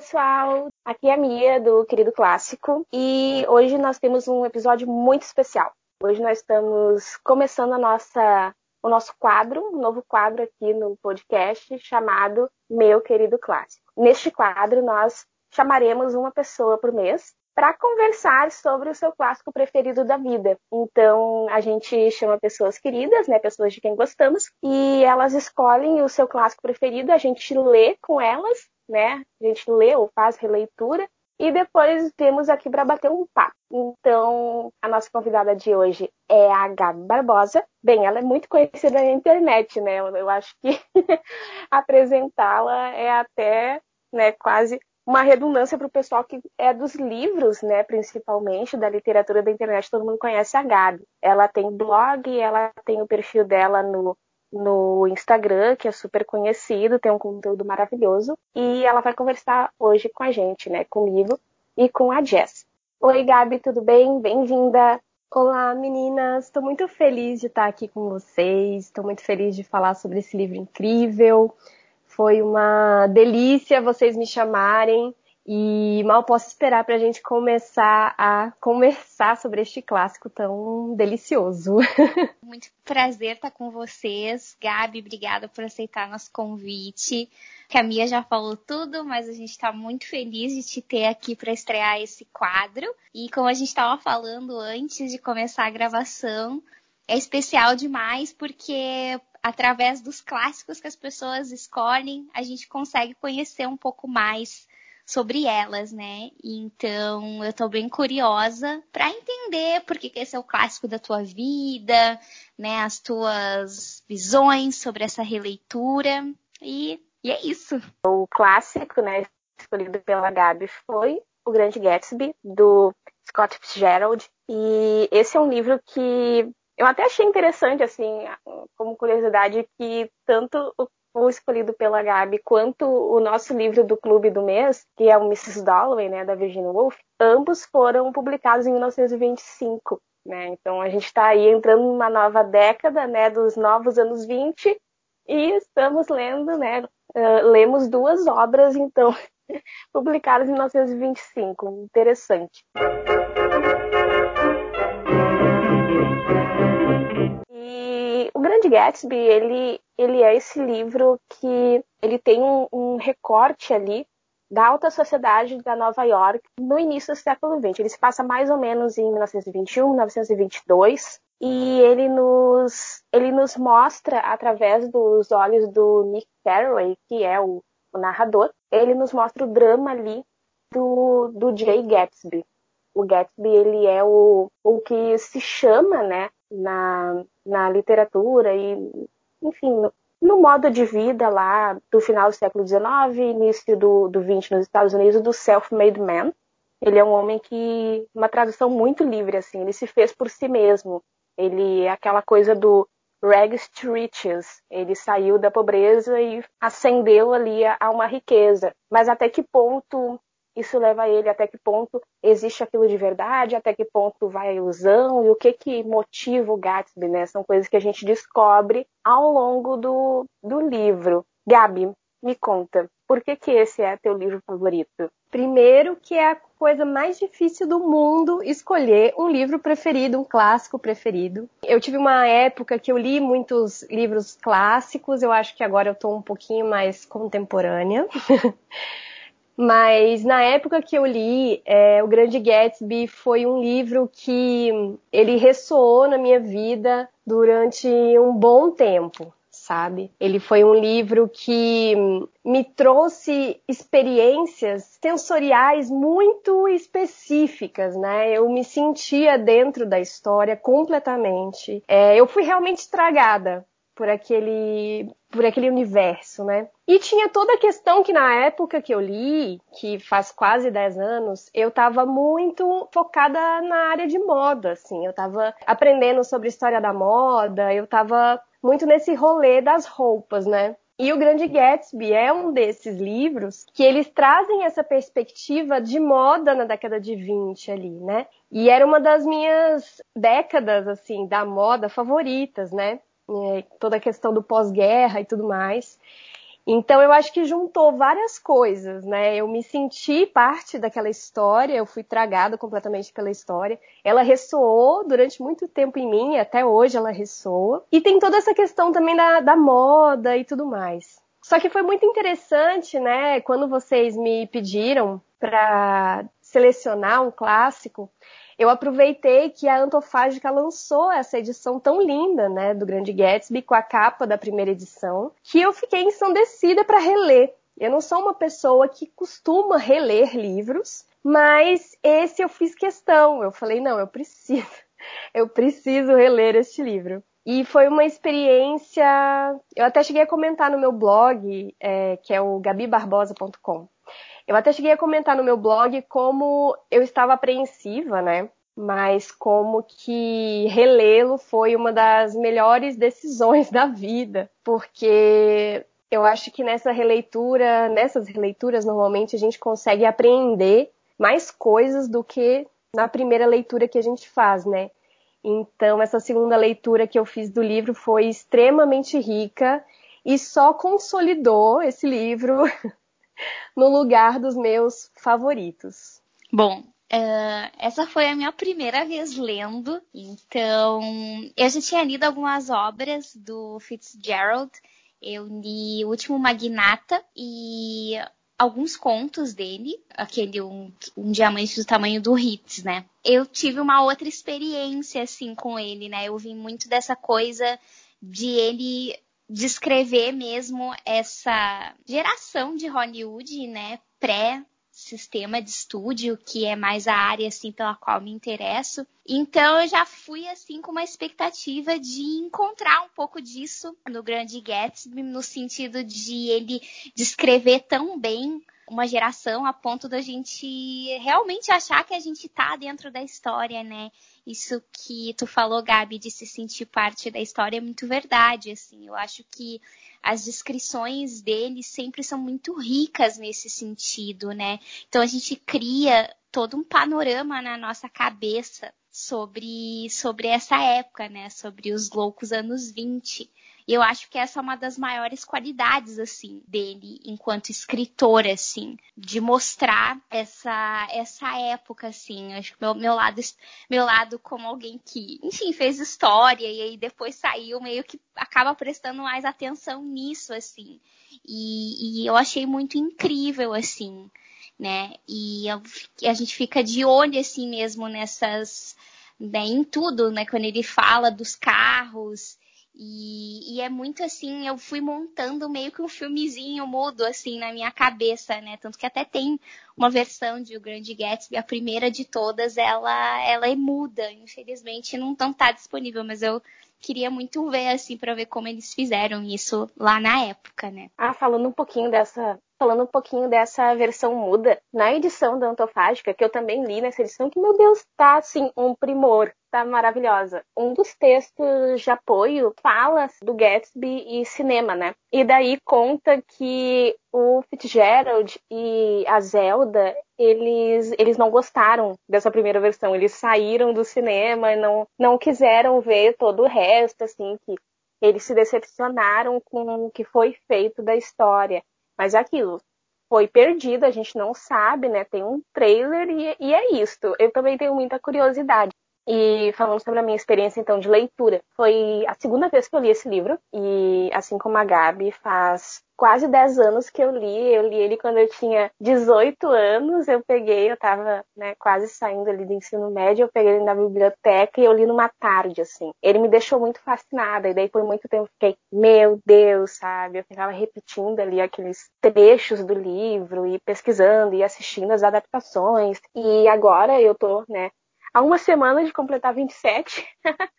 pessoal! Aqui é a Mia do Querido Clássico e hoje nós temos um episódio muito especial. Hoje nós estamos começando a nossa, o nosso quadro, um novo quadro aqui no podcast chamado Meu Querido Clássico. Neste quadro nós chamaremos uma pessoa por mês para conversar sobre o seu clássico preferido da vida. Então, a gente chama pessoas queridas, né, pessoas de quem gostamos, e elas escolhem o seu clássico preferido, a gente lê com elas, né? A gente lê ou faz releitura e depois temos aqui para bater um papo. Então, a nossa convidada de hoje é a Gabi Barbosa. Bem, ela é muito conhecida na internet, né? Eu acho que apresentá-la é até né, quase uma redundância para o pessoal que é dos livros, né, principalmente, da literatura da internet, todo mundo conhece a Gabi. Ela tem blog, ela tem o perfil dela no, no Instagram, que é super conhecido, tem um conteúdo maravilhoso, e ela vai conversar hoje com a gente, né, comigo e com a Jess. Oi, Gabi, tudo bem? Bem-vinda! Olá, meninas! Estou muito feliz de estar aqui com vocês, estou muito feliz de falar sobre esse livro incrível. Foi uma delícia vocês me chamarem e mal posso esperar para a gente começar a conversar sobre este clássico tão delicioso. Muito prazer estar com vocês. Gabi, obrigada por aceitar nosso convite. A Mia já falou tudo, mas a gente está muito feliz de te ter aqui para estrear esse quadro. E como a gente estava falando antes de começar a gravação, é especial demais porque através dos clássicos que as pessoas escolhem, a gente consegue conhecer um pouco mais sobre elas, né? Então, eu tô bem curiosa para entender por que, esse é o clássico da tua vida, né? As tuas visões sobre essa releitura. E, e é isso. O clássico, né, escolhido pela Gabi foi O Grande Gatsby, do Scott Fitzgerald. E esse é um livro que eu até achei interessante, assim, como curiosidade, que tanto o escolhido pela Gabi quanto o nosso livro do clube do mês, que é o Mrs. Dalloway, né, da Virginia Woolf, ambos foram publicados em 1925. Né? Então a gente está aí entrando numa nova década, né, dos novos anos 20 e estamos lendo, né, uh, lemos duas obras então publicadas em 1925. Interessante. Grande Gatsby, ele, ele é esse livro que ele tem um, um recorte ali da alta sociedade da Nova York no início do século XX. Ele se passa mais ou menos em 1921, 1922, e ele nos, ele nos mostra, através dos olhos do Nick Carraway, que é o, o narrador, ele nos mostra o drama ali do, do Jay Gatsby. O Gatsby, ele é o, o que se chama, né, na, na literatura e, enfim, no, no, modo de vida lá do final do século XIX, início do, do XX nos Estados Unidos, do self-made man. Ele é um homem que, uma tradução muito livre, assim, ele se fez por si mesmo. Ele é aquela coisa do rags to riches. Ele saiu da pobreza e ascendeu ali a, a uma riqueza. Mas até que ponto isso leva ele até que ponto existe aquilo de verdade, até que ponto vai a ilusão e o que que motiva o Gatsby, né? São coisas que a gente descobre ao longo do, do livro. Gabi, me conta, por que que esse é teu livro favorito? Primeiro que é a coisa mais difícil do mundo escolher um livro preferido, um clássico preferido. Eu tive uma época que eu li muitos livros clássicos, eu acho que agora eu estou um pouquinho mais contemporânea. Mas na época que eu li, é, O Grande Gatsby foi um livro que ele ressoou na minha vida durante um bom tempo, sabe? Ele foi um livro que me trouxe experiências sensoriais muito específicas, né? Eu me sentia dentro da história completamente. É, eu fui realmente estragada por aquele por aquele universo, né? E tinha toda a questão que na época que eu li, que faz quase 10 anos, eu estava muito focada na área de moda, assim. Eu estava aprendendo sobre história da moda, eu estava muito nesse rolê das roupas, né? E o Grande Gatsby é um desses livros que eles trazem essa perspectiva de moda na década de 20 ali, né? E era uma das minhas décadas, assim, da moda favoritas, né? é, toda a questão do pós-guerra e tudo mais. Então eu acho que juntou várias coisas, né? Eu me senti parte daquela história, eu fui tragada completamente pela história. Ela ressoou durante muito tempo em mim, até hoje ela ressoa. E tem toda essa questão também da, da moda e tudo mais. Só que foi muito interessante, né? Quando vocês me pediram para selecionar um clássico, eu aproveitei que a Antofágica lançou essa edição tão linda, né, do Grande Gatsby com a capa da primeira edição, que eu fiquei ensandecida para reler. Eu não sou uma pessoa que costuma reler livros, mas esse eu fiz questão. Eu falei, não, eu preciso, eu preciso reler este livro. E foi uma experiência. Eu até cheguei a comentar no meu blog, é, que é o gabibarbosa.com. Eu até cheguei a comentar no meu blog como eu estava apreensiva, né? Mas como que relê-lo foi uma das melhores decisões da vida, porque eu acho que nessa releitura, nessas releituras, normalmente a gente consegue apreender mais coisas do que na primeira leitura que a gente faz, né? Então, essa segunda leitura que eu fiz do livro foi extremamente rica e só consolidou esse livro no lugar dos meus favoritos. Bom, Uh, essa foi a minha primeira vez lendo, então eu já tinha lido algumas obras do Fitzgerald. Eu li O Último Magnata e alguns contos dele, aquele um, um, diamante do tamanho do Hits, né? Eu tive uma outra experiência assim com ele, né? Eu vi muito dessa coisa de ele descrever mesmo essa geração de Hollywood, né, pré sistema de estúdio, que é mais a área assim pela qual me interesso. Então eu já fui assim com uma expectativa de encontrar um pouco disso no Grande Gatsby, no sentido de ele descrever tão bem uma geração a ponto da gente realmente achar que a gente tá dentro da história, né? Isso que tu falou, Gabi, de se sentir parte da história é muito verdade, assim. Eu acho que as descrições dele sempre são muito ricas nesse sentido, né? Então a gente cria todo um panorama na nossa cabeça sobre, sobre essa época, né? Sobre os loucos anos 20. E eu acho que essa é uma das maiores qualidades, assim, dele enquanto escritor, assim, de mostrar essa, essa época, assim. Acho que meu, meu lado, meu lado como alguém que, enfim, fez história e aí depois saiu, meio que acaba prestando mais atenção nisso, assim. E, e eu achei muito incrível, assim, né? E a gente fica de olho, assim, mesmo nessas, né, em tudo, né? Quando ele fala dos carros e, e, é muito assim, eu fui montando meio que um filmezinho mudo, assim, na minha cabeça, né? Tanto que até tem uma versão de O Grande Gatsby, a primeira de todas, ela, ela é muda. Infelizmente não tão tá disponível, mas eu queria muito ver, assim, para ver como eles fizeram isso lá na época, né? Ah, falando um pouquinho dessa falando um pouquinho dessa versão muda, na edição da Antofágica, que eu também li nessa edição, que, meu Deus, tá, assim, um primor, tá maravilhosa. Um dos textos de apoio fala do Gatsby e cinema, né? E daí conta que o Fitzgerald e a Zelda, eles, eles não gostaram dessa primeira versão. Eles saíram do cinema e não, não quiseram ver todo o resto, assim, que eles se decepcionaram com o que foi feito da história. Mas é aquilo, foi perdido, a gente não sabe, né? Tem um trailer e, e é isto. Eu também tenho muita curiosidade. E falando sobre a minha experiência então de leitura, foi a segunda vez que eu li esse livro e assim como a Gabi faz quase 10 anos que eu li, eu li ele quando eu tinha 18 anos, eu peguei, eu tava, né, quase saindo ali do ensino médio, eu peguei ele na biblioteca e eu li numa tarde assim. Ele me deixou muito fascinada e daí por muito tempo eu fiquei, meu Deus, sabe? Eu ficava repetindo ali aqueles trechos do livro e pesquisando e assistindo as adaptações. E agora eu tô, né, há uma semana de completar 27.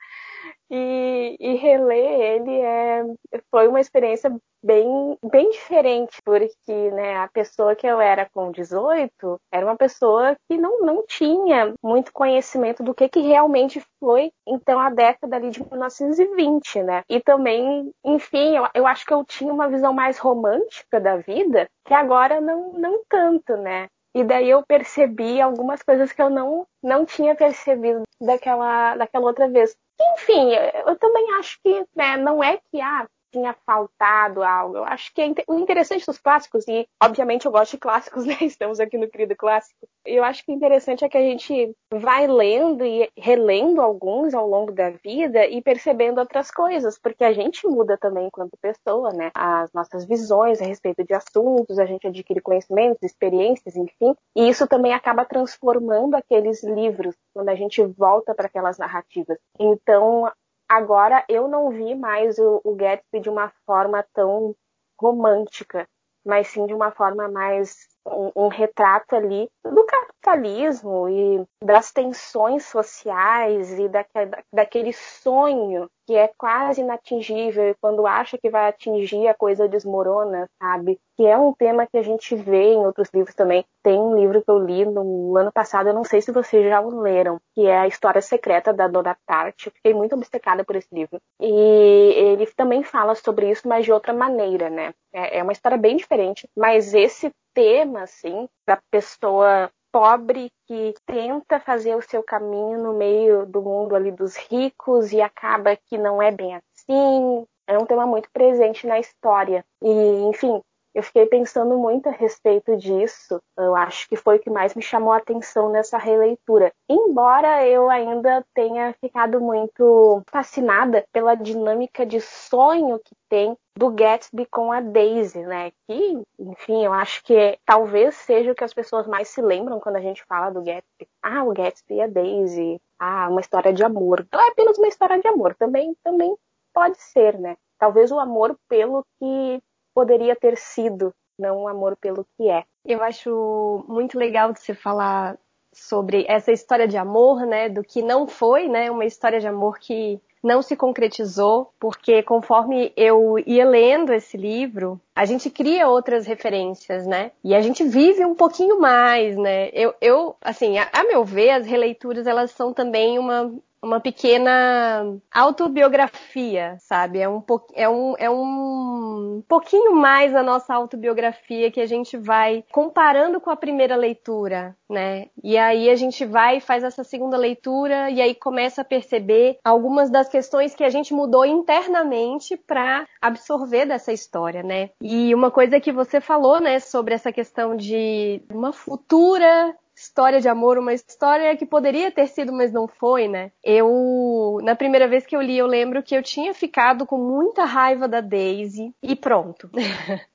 e, e reler ele é, foi uma experiência bem, bem diferente, porque né, a pessoa que eu era com 18 era uma pessoa que não, não tinha muito conhecimento do que, que realmente foi, então, a década ali de 1920, né? E também, enfim, eu, eu acho que eu tinha uma visão mais romântica da vida, que agora não, não tanto, né? E daí eu percebi algumas coisas que eu não, não tinha percebido daquela, daquela outra vez. Enfim, eu também acho que né, não é que ah, tinha faltado algo. Eu acho que é o interessante dos clássicos, e obviamente eu gosto de clássicos, né? Estamos aqui no querido clássico. Eu acho que o interessante é que a gente vai lendo e relendo alguns ao longo da vida e percebendo outras coisas, porque a gente muda também enquanto pessoa, né? As nossas visões a respeito de assuntos, a gente adquire conhecimentos, experiências, enfim, e isso também acaba transformando aqueles livros quando a gente volta para aquelas narrativas. Então, agora eu não vi mais o, o Gatsby de uma forma tão romântica, mas sim de uma forma mais um, um, retrato ali do capitalismo e das tensões sociais e da, daquele sonho que é quase inatingível e quando acha que vai atingir a coisa desmorona, sabe? Que é um tema que a gente vê em outros livros também. Tem um livro que eu li no ano passado, eu não sei se vocês já o leram, que é a História Secreta da Dona Tarte. Eu fiquei muito obcecada por esse livro. E ele também fala sobre isso, mas de outra maneira, né? É, é uma história bem diferente, mas esse tema, assim, da pessoa pobre que tenta fazer o seu caminho no meio do mundo ali dos ricos e acaba que não é bem assim. É um tema muito presente na história. E, enfim, eu fiquei pensando muito a respeito disso. Eu acho que foi o que mais me chamou a atenção nessa releitura. Embora eu ainda tenha ficado muito fascinada pela dinâmica de sonho que tem do Gatsby com a Daisy, né? Que, enfim, eu acho que talvez seja o que as pessoas mais se lembram quando a gente fala do Gatsby. Ah, o Gatsby e a Daisy. Ah, uma história de amor. Não é apenas uma história de amor, também, também pode ser, né? Talvez o amor pelo que poderia ter sido, não o amor pelo que é. Eu acho muito legal de você falar sobre essa história de amor, né, do que não foi, né, uma história de amor que não se concretizou, porque conforme eu ia lendo esse livro, a gente cria outras referências, né? E a gente vive um pouquinho mais, né? Eu, eu assim, a, a meu ver, as releituras elas são também uma uma pequena autobiografia, sabe? É um, é, um, é um pouquinho mais a nossa autobiografia que a gente vai comparando com a primeira leitura, né? E aí a gente vai faz essa segunda leitura e aí começa a perceber algumas das questões que a gente mudou internamente para absorver dessa história, né? E uma coisa que você falou, né, sobre essa questão de uma futura história de amor, uma história que poderia ter sido, mas não foi, né? Eu, na primeira vez que eu li, eu lembro que eu tinha ficado com muita raiva da Daisy e pronto.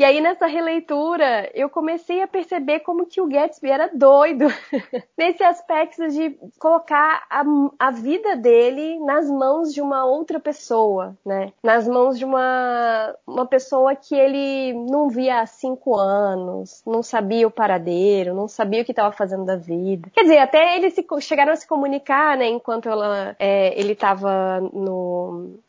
E aí nessa releitura eu comecei a perceber como que o Gatsby era doido nesse aspecto de colocar a, a, vida dele nas mãos de uma outra pessoa, né? Nas mãos de uma, uma pessoa que ele não via há cinco anos, não sabia o paradeiro, não sabia o que estava fazendo da vida. Quer dizer, até eles se, chegaram a se comunicar, né? Enquanto ela, é, ele estava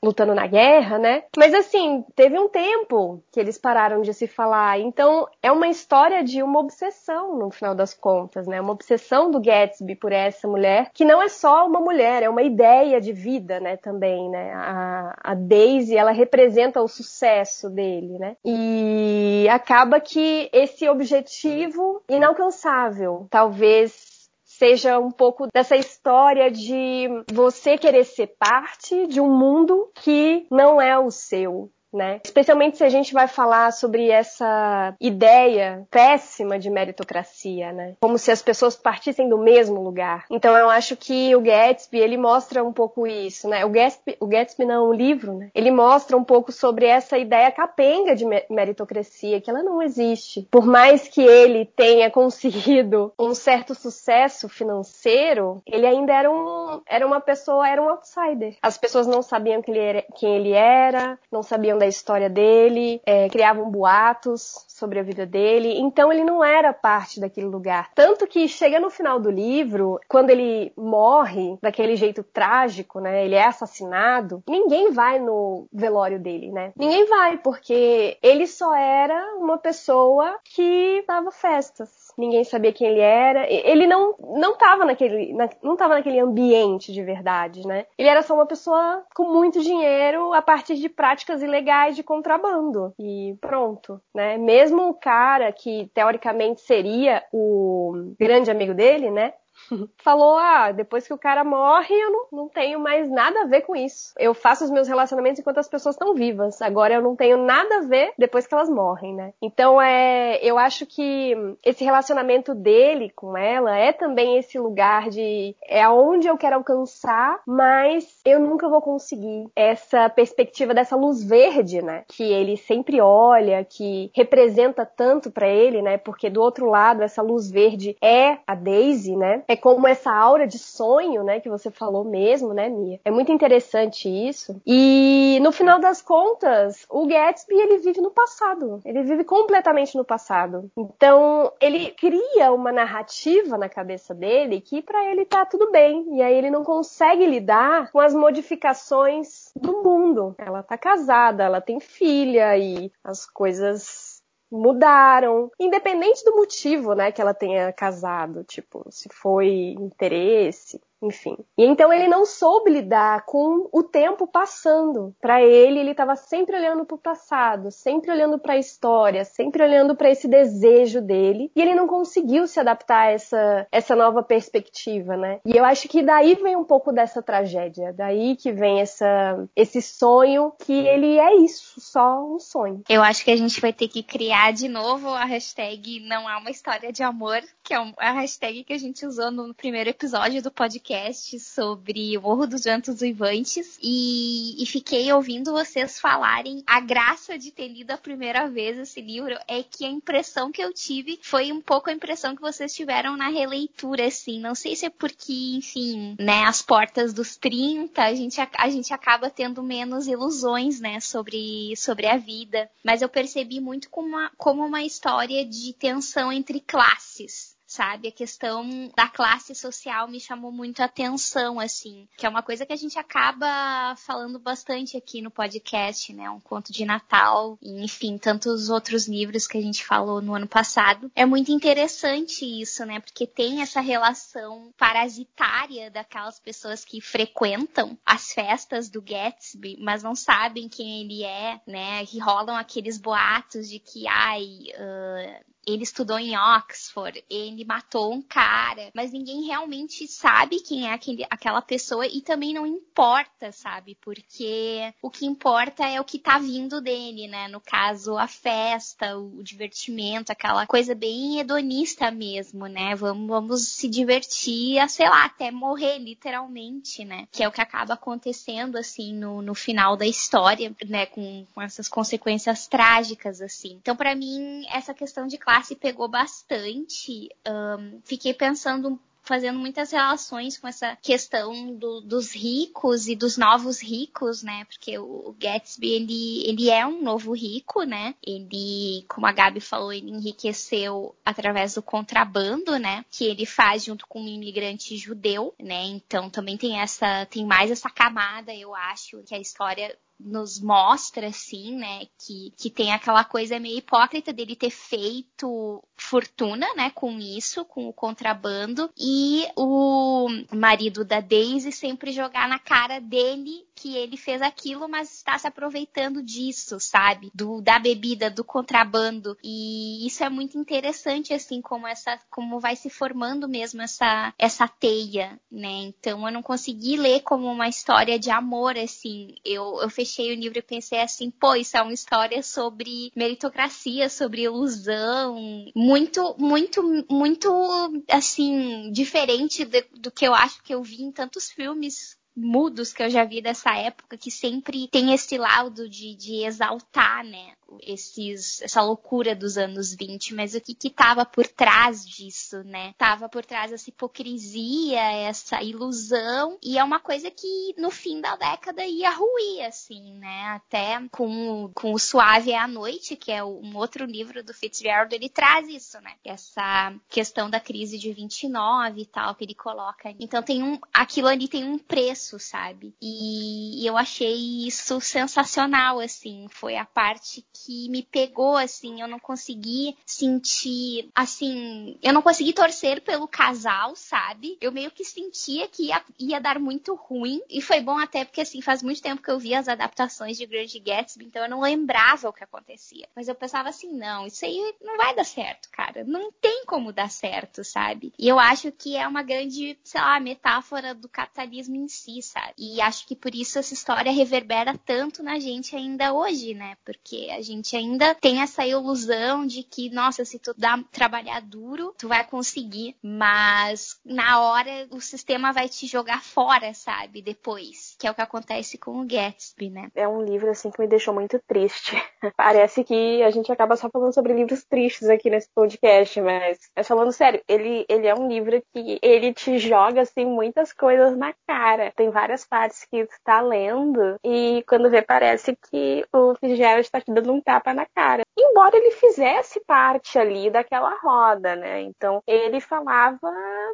lutando na guerra, né? Mas assim, teve um tempo que eles pararam de se falar. Então, é uma história de uma obsessão, no final das contas, né? Uma obsessão do Gatsby por essa mulher, que não é só uma mulher, é uma ideia de vida, né, também, né? A, a Daisy, ela representa o sucesso dele, né? E acaba que esse objetivo inalcançável, talvez seja um pouco dessa história de você querer ser parte de um mundo que não é o seu, né? Especialmente se a gente vai falar sobre essa ideia péssima de meritocracia, né? Como se as pessoas partissem do mesmo lugar. Então eu acho que o Gatsby, ele mostra um pouco isso, né? O Gatsby, o Gatsby não, o livro, né? Ele mostra um pouco sobre essa ideia capenga de meritocracia, que ela não existe. Por mais que ele tenha conseguido um certo sucesso financeiro, ele ainda era um era uma pessoa, era um outsider. As pessoas não sabiam quem ele era, quem ele era não sabiam da história dele, é, criavam boatos sobre a vida dele, então ele não era parte daquele lugar. Tanto que chega no final do livro, quando ele morre daquele jeito trágico, né? Ele é assassinado, ninguém vai no velório dele, né? Ninguém vai, porque ele só era uma pessoa que dava festas ninguém sabia quem ele era. Ele não não estava naquele na, não tava naquele ambiente de verdade, né? Ele era só uma pessoa com muito dinheiro a partir de práticas ilegais de contrabando e pronto, né? Mesmo o cara que teoricamente seria o grande amigo dele, né? falou: ah, depois que o cara morre, eu não, não tenho mais nada a ver com isso. Eu faço os meus relacionamentos enquanto as pessoas estão vivas. Agora eu não tenho nada a ver depois que elas morrem, né? Então é, eu acho que esse relacionamento dele com ela é também esse lugar de é aonde eu quero alcançar, mas eu nunca vou conseguir essa perspectiva dessa luz verde, né? Que ele sempre olha, que representa tanto para ele, né? Porque do outro lado essa luz verde é a Daisy, né? É como essa aura de sonho, né? Que você falou mesmo, né, Mia? É muito interessante isso. E no final das contas, o Gatsby ele vive no passado. Ele vive completamente no passado. Então ele cria uma narrativa na cabeça dele que para ele tá tudo bem. E aí ele não consegue lidar com as modificações do mundo. Ela tá casada, ela tem filha e as coisas mudaram, independente do motivo, né, que ela tenha casado, tipo, se foi interesse, enfim. E então ele não soube lidar com o tempo passando. Para ele, ele estava sempre olhando para o passado, sempre olhando para a história, sempre olhando para esse desejo dele, e ele não conseguiu se adaptar a essa essa nova perspectiva, né? E eu acho que daí vem um pouco dessa tragédia, daí que vem essa esse sonho que ele é isso, só um sonho. Eu acho que a gente vai ter que criar de novo a hashtag não há uma história de amor, que é a hashtag que a gente usou no primeiro episódio do podcast sobre o Morro dos Ventos Uivantes e, e fiquei ouvindo vocês falarem. A graça de ter lido a primeira vez esse livro é que a impressão que eu tive foi um pouco a impressão que vocês tiveram na releitura, assim. Não sei se é porque, enfim, né, as portas dos 30, a gente, a gente acaba tendo menos ilusões, né, sobre, sobre a vida. Mas eu percebi muito como uma, como uma história de tensão entre classes sabe? A questão da classe social me chamou muito a atenção, assim, que é uma coisa que a gente acaba falando bastante aqui no podcast, né? Um conto de Natal, enfim, tantos outros livros que a gente falou no ano passado. É muito interessante isso, né? Porque tem essa relação parasitária daquelas pessoas que frequentam as festas do Gatsby, mas não sabem quem ele é, né? Que rolam aqueles boatos de que, ai, uh, ele estudou em Oxford, ele matou um cara, mas ninguém realmente sabe quem é aquele, aquela pessoa e também não importa, sabe? Porque o que importa é o que tá vindo dele, né? No caso, a festa, o divertimento, aquela coisa bem hedonista mesmo, né? Vamos, vamos se divertir, a, sei lá, até morrer, literalmente, né? Que é o que acaba acontecendo, assim, no, no final da história, né? Com, com essas consequências trágicas, assim. Então, para mim, essa questão de classe pegou bastante. Um, fiquei pensando fazendo muitas relações com essa questão do, dos ricos e dos novos ricos, né? Porque o Gatsby, ele, ele é um novo rico, né? Ele, como a Gabi falou, ele enriqueceu através do contrabando, né? Que ele faz junto com um imigrante judeu, né? Então também tem essa, tem mais essa camada, eu acho, que a história nos mostra, assim, né, que, que tem aquela coisa meio hipócrita dele ter feito fortuna, né, com isso, com o contrabando, e o marido da Daisy sempre jogar na cara dele que ele fez aquilo, mas está se aproveitando disso, sabe? Do, da bebida, do contrabando. E isso é muito interessante, assim, como essa, como vai se formando mesmo essa, essa teia, né? Então eu não consegui ler como uma história de amor, assim. Eu, eu fechei o livro e pensei assim, pô, isso é uma história sobre meritocracia, sobre ilusão, muito, muito, muito, assim, diferente do, do que eu acho que eu vi em tantos filmes mudos que eu já vi dessa época, que sempre tem esse laudo de, de exaltar, né, esses, essa loucura dos anos 20, mas o que que tava por trás disso, né? Tava por trás essa hipocrisia, essa ilusão, e é uma coisa que no fim da década ia ruir, assim, né? Até com, com o Suave é a Noite, que é um outro livro do Fitzgerald, ele traz isso, né? Essa questão da crise de 29 e tal, que ele coloca. Então tem um, aquilo ali tem um preço, sabe? E, e eu achei isso sensacional, assim, foi a parte que que me pegou, assim. Eu não consegui sentir, assim. Eu não consegui torcer pelo casal, sabe? Eu meio que sentia que ia, ia dar muito ruim. E foi bom até porque, assim, faz muito tempo que eu vi as adaptações de Grande Gatsby, então eu não lembrava o que acontecia. Mas eu pensava assim, não, isso aí não vai dar certo, cara. Não tem como dar certo, sabe? E eu acho que é uma grande, sei lá, metáfora do capitalismo em si, sabe? E acho que por isso essa história reverbera tanto na gente ainda hoje, né? Porque a gente ainda tem essa ilusão de que, nossa, se tu dá trabalhar duro, tu vai conseguir, mas na hora o sistema vai te jogar fora, sabe? Depois, que é o que acontece com o Gatsby, né? É um livro assim que me deixou muito triste. Parece que a gente acaba só falando sobre livros tristes aqui nesse podcast, mas, mas falando sério, ele, ele é um livro que ele te joga assim muitas coisas na cara. Tem várias partes que tu tá lendo e quando vê parece que o Fitzgerald está te dando um tapa na cara. Embora ele fizesse parte ali daquela roda, né? Então ele falava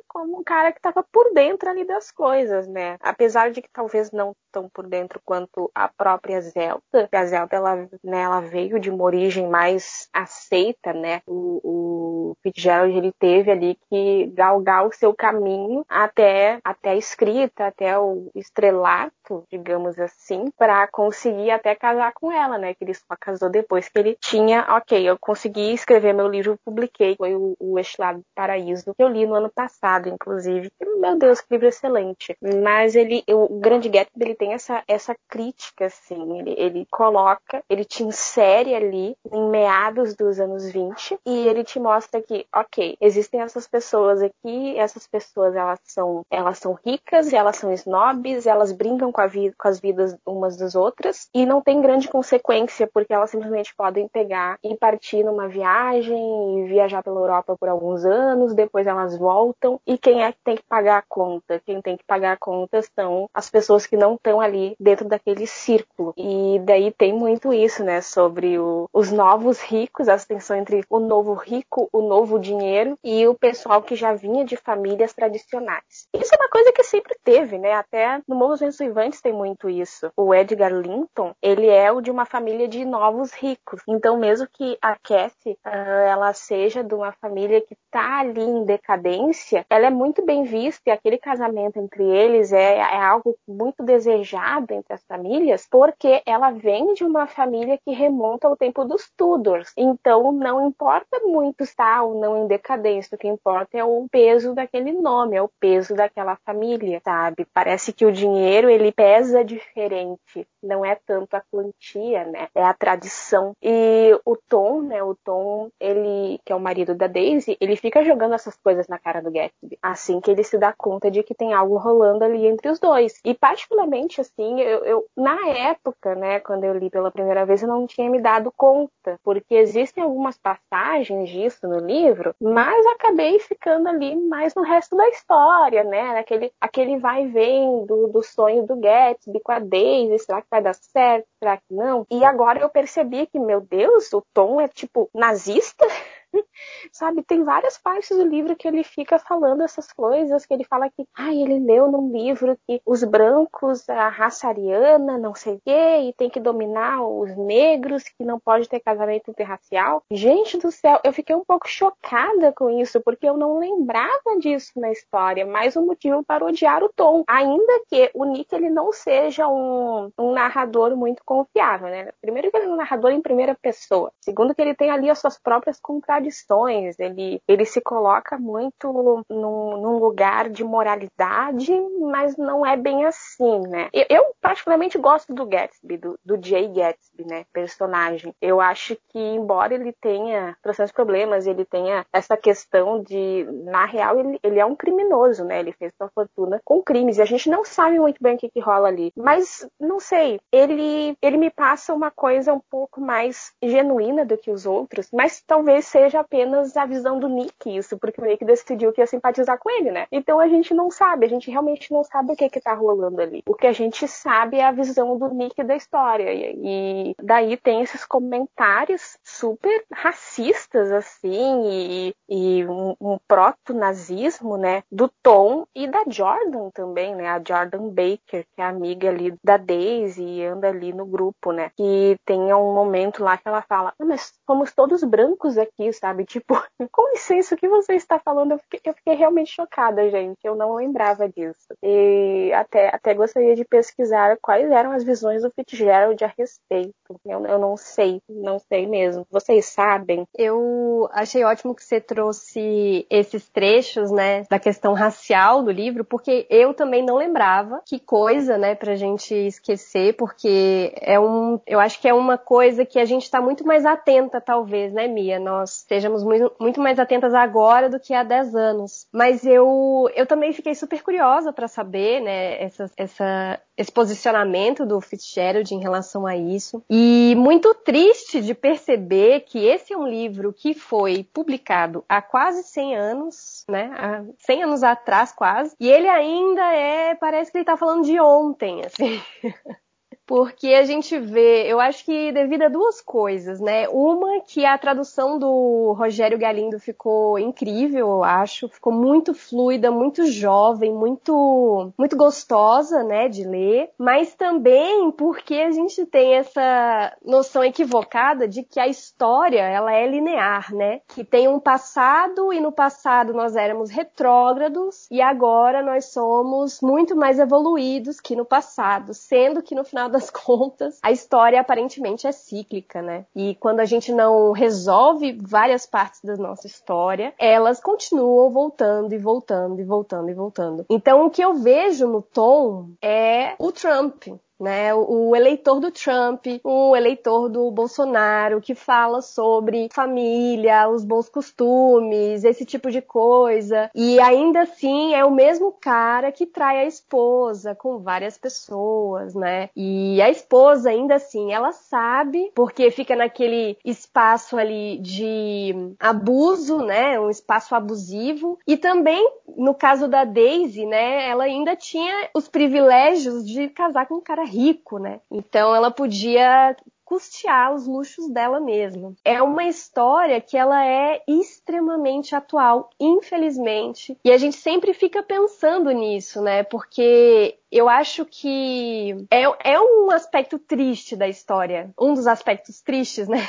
como um cara que estava por dentro ali das coisas, né? Apesar de que talvez não tão por dentro quanto a própria Zelda, a Zelda ela, né, ela veio de uma origem mais aceita, né? O, o Fitzgerald ele teve ali que galgar o seu caminho até até a escrita, até o estrelato, digamos assim, para conseguir até casar com ela, né? Que ele só casou depois que ele tinha, ok, eu consegui escrever meu livro, publiquei, foi o, o Estilado do Paraíso, que eu li no ano passado, inclusive. Meu Deus, que livro excelente. Mas ele, o Grande Gatsby, ele tem essa, essa crítica, assim, ele, ele coloca, ele te insere ali em meados dos anos 20 e ele te mostra que, ok, existem essas pessoas aqui, essas pessoas elas são, elas são ricas, elas são snobs, elas brincam com, vida, com as vidas umas das outras e não tem grande consequência porque elas simplesmente podem pegar e partir numa viagem e viajar pela Europa por alguns anos, depois elas voltam e quem é que tem que pagar a conta? Quem tem que pagar a conta são as pessoas que não estão ali dentro daquele círculo. E daí tem muito isso, né, sobre o, os novos ricos, a tensão entre o novo rico, o novo dinheiro e o pessoal que já vinha de famílias tradicionais. Isso é uma coisa que sempre teve, né? Até no Morros Vençuivantes tem muito isso. O Edgar Linton, ele é o de uma família de novos ricos. Então, mesmo que a Cassie, uh, ela seja de uma família que tá ali em decadência, ela é muito bem vista e aquele casamento entre eles é, é algo muito desejado entre as famílias, porque ela vem de uma família que remonta ao tempo dos Tudors. Então, não importa muito estar ou não em decadência, o que importa é o peso daquele nome, é o peso daquela família, sabe? Parece que o dinheiro ele pesa diferente, não é tanto a quantia, né? É a tradição. E o Tom, né? O Tom, ele que é o marido da Daisy, ele fica jogando essas coisas na cara do Gatsby, assim que ele se dá conta de que tem algo rolando ali entre os dois. E particularmente assim, eu, eu na época, né, quando eu li pela primeira vez, eu não tinha me dado conta, porque existem algumas passagens disso no livro, mas acabei ficando ali mais no resto da história, né? Aquele, aquele vai e vem do, do sonho do Gatsby com a Daisy, será que vai dar certo? Será que não? E agora eu percebi que, meu Deus, o Tom é tipo nazista? Sabe, tem várias partes do livro que ele fica falando essas coisas, que ele fala que, ah, ele leu num livro que os brancos, a raça ariana, não sei o quê, e tem que dominar os negros, que não pode ter casamento interracial. Gente do céu, eu fiquei um pouco chocada com isso, porque eu não lembrava disso na história, mais um motivo para odiar o Tom. Ainda que o Nick ele não seja um, um narrador muito confiável, né? Primeiro que ele é um narrador em primeira pessoa. Segundo que ele tem ali as suas próprias contradições tradições, ele, ele se coloca muito num, num lugar de moralidade, mas não é bem assim, né? Eu, eu particularmente gosto do Gatsby, do, do Jay Gatsby, né? Personagem. Eu acho que, embora ele tenha trocentos problemas, ele tenha essa questão de, na real, ele, ele é um criminoso, né? Ele fez sua fortuna com crimes e a gente não sabe muito bem o que, que rola ali. Mas, não sei, ele, ele me passa uma coisa um pouco mais genuína do que os outros, mas talvez seja seja apenas a visão do Nick isso, porque o Nick decidiu que ia simpatizar com ele, né? Então a gente não sabe, a gente realmente não sabe o que que tá rolando ali. O que a gente sabe é a visão do Nick da história. E daí tem esses comentários super racistas, assim, e, e um, um proto-nazismo, né? Do Tom e da Jordan também, né? A Jordan Baker, que é amiga ali da Daisy e anda ali no grupo, né? Que tem um momento lá que ela fala, ah, mas somos todos brancos aqui, sabe? Tipo, com licença, o que você está falando? Eu fiquei, eu fiquei realmente chocada, gente. Eu não lembrava disso. E até, até gostaria de pesquisar quais eram as visões do Fitzgerald a respeito. Eu, eu não sei, não sei mesmo. Vocês sabem? Eu achei ótimo que você trouxe esses trechos, né, da questão racial do livro, porque eu também não lembrava. Que coisa, né, pra gente esquecer, porque é um, eu acho que é uma coisa que a gente está muito mais atenta, talvez, né, Mia? Nós estejamos muito, mais atentas agora do que há 10 anos. Mas eu, eu também fiquei super curiosa para saber, né, essa, essa, esse posicionamento do Fitzgerald em relação a isso. E muito triste de perceber que esse é um livro que foi publicado há quase 100 anos, né? Há 100 anos atrás quase. E ele ainda é, parece que ele tá falando de ontem, assim. porque a gente vê, eu acho que devido a duas coisas, né? Uma que a tradução do Rogério Galindo ficou incrível, eu acho, ficou muito fluida, muito jovem, muito muito gostosa, né, de ler, mas também porque a gente tem essa noção equivocada de que a história, ela é linear, né? Que tem um passado e no passado nós éramos retrógrados e agora nós somos muito mais evoluídos que no passado, sendo que no final das contas, a história aparentemente é cíclica, né? E quando a gente não resolve várias partes da nossa história, elas continuam voltando e voltando e voltando e voltando. Então, o que eu vejo no Tom é o Trump, né? O eleitor do Trump, o eleitor do Bolsonaro, que fala sobre família, os bons costumes, esse tipo de coisa. E ainda assim é o mesmo cara que trai a esposa com várias pessoas, né? E a esposa, ainda assim, ela sabe, porque fica naquele espaço ali de abuso, né? Um espaço abusivo. E também, no caso da Daisy, né? Ela ainda tinha os privilégios de casar com um cara rico, né? Então ela podia custear os luxos dela mesma. É uma história que ela é extremamente atual, infelizmente, e a gente sempre fica pensando nisso, né? Porque eu acho que é, é um aspecto triste da história, um dos aspectos tristes, né?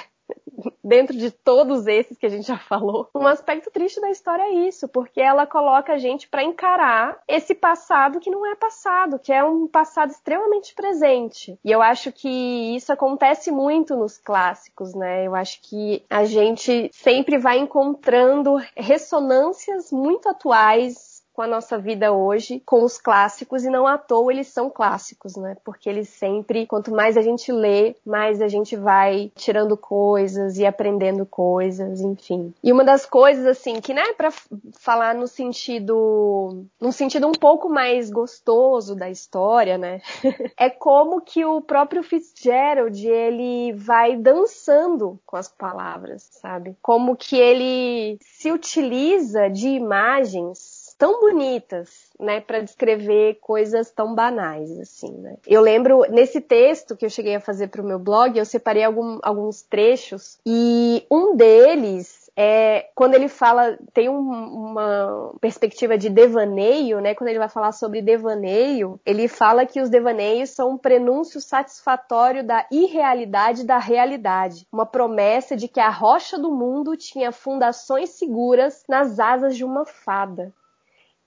Dentro de todos esses que a gente já falou, um aspecto triste da história é isso, porque ela coloca a gente para encarar esse passado que não é passado, que é um passado extremamente presente. E eu acho que isso acontece muito nos clássicos, né? Eu acho que a gente sempre vai encontrando ressonâncias muito atuais com a nossa vida hoje, com os clássicos, e não à toa eles são clássicos, né? Porque eles sempre, quanto mais a gente lê, mais a gente vai tirando coisas e aprendendo coisas, enfim. E uma das coisas, assim, que, né, pra falar no sentido, num sentido um pouco mais gostoso da história, né? é como que o próprio Fitzgerald, ele vai dançando com as palavras, sabe? Como que ele se utiliza de imagens tão bonitas, né, para descrever coisas tão banais assim, né? Eu lembro nesse texto que eu cheguei a fazer para o meu blog, eu separei algum, alguns trechos e um deles é, quando ele fala, tem um, uma perspectiva de devaneio, né? Quando ele vai falar sobre devaneio, ele fala que os devaneios são um prenúncio satisfatório da irrealidade da realidade, uma promessa de que a rocha do mundo tinha fundações seguras nas asas de uma fada.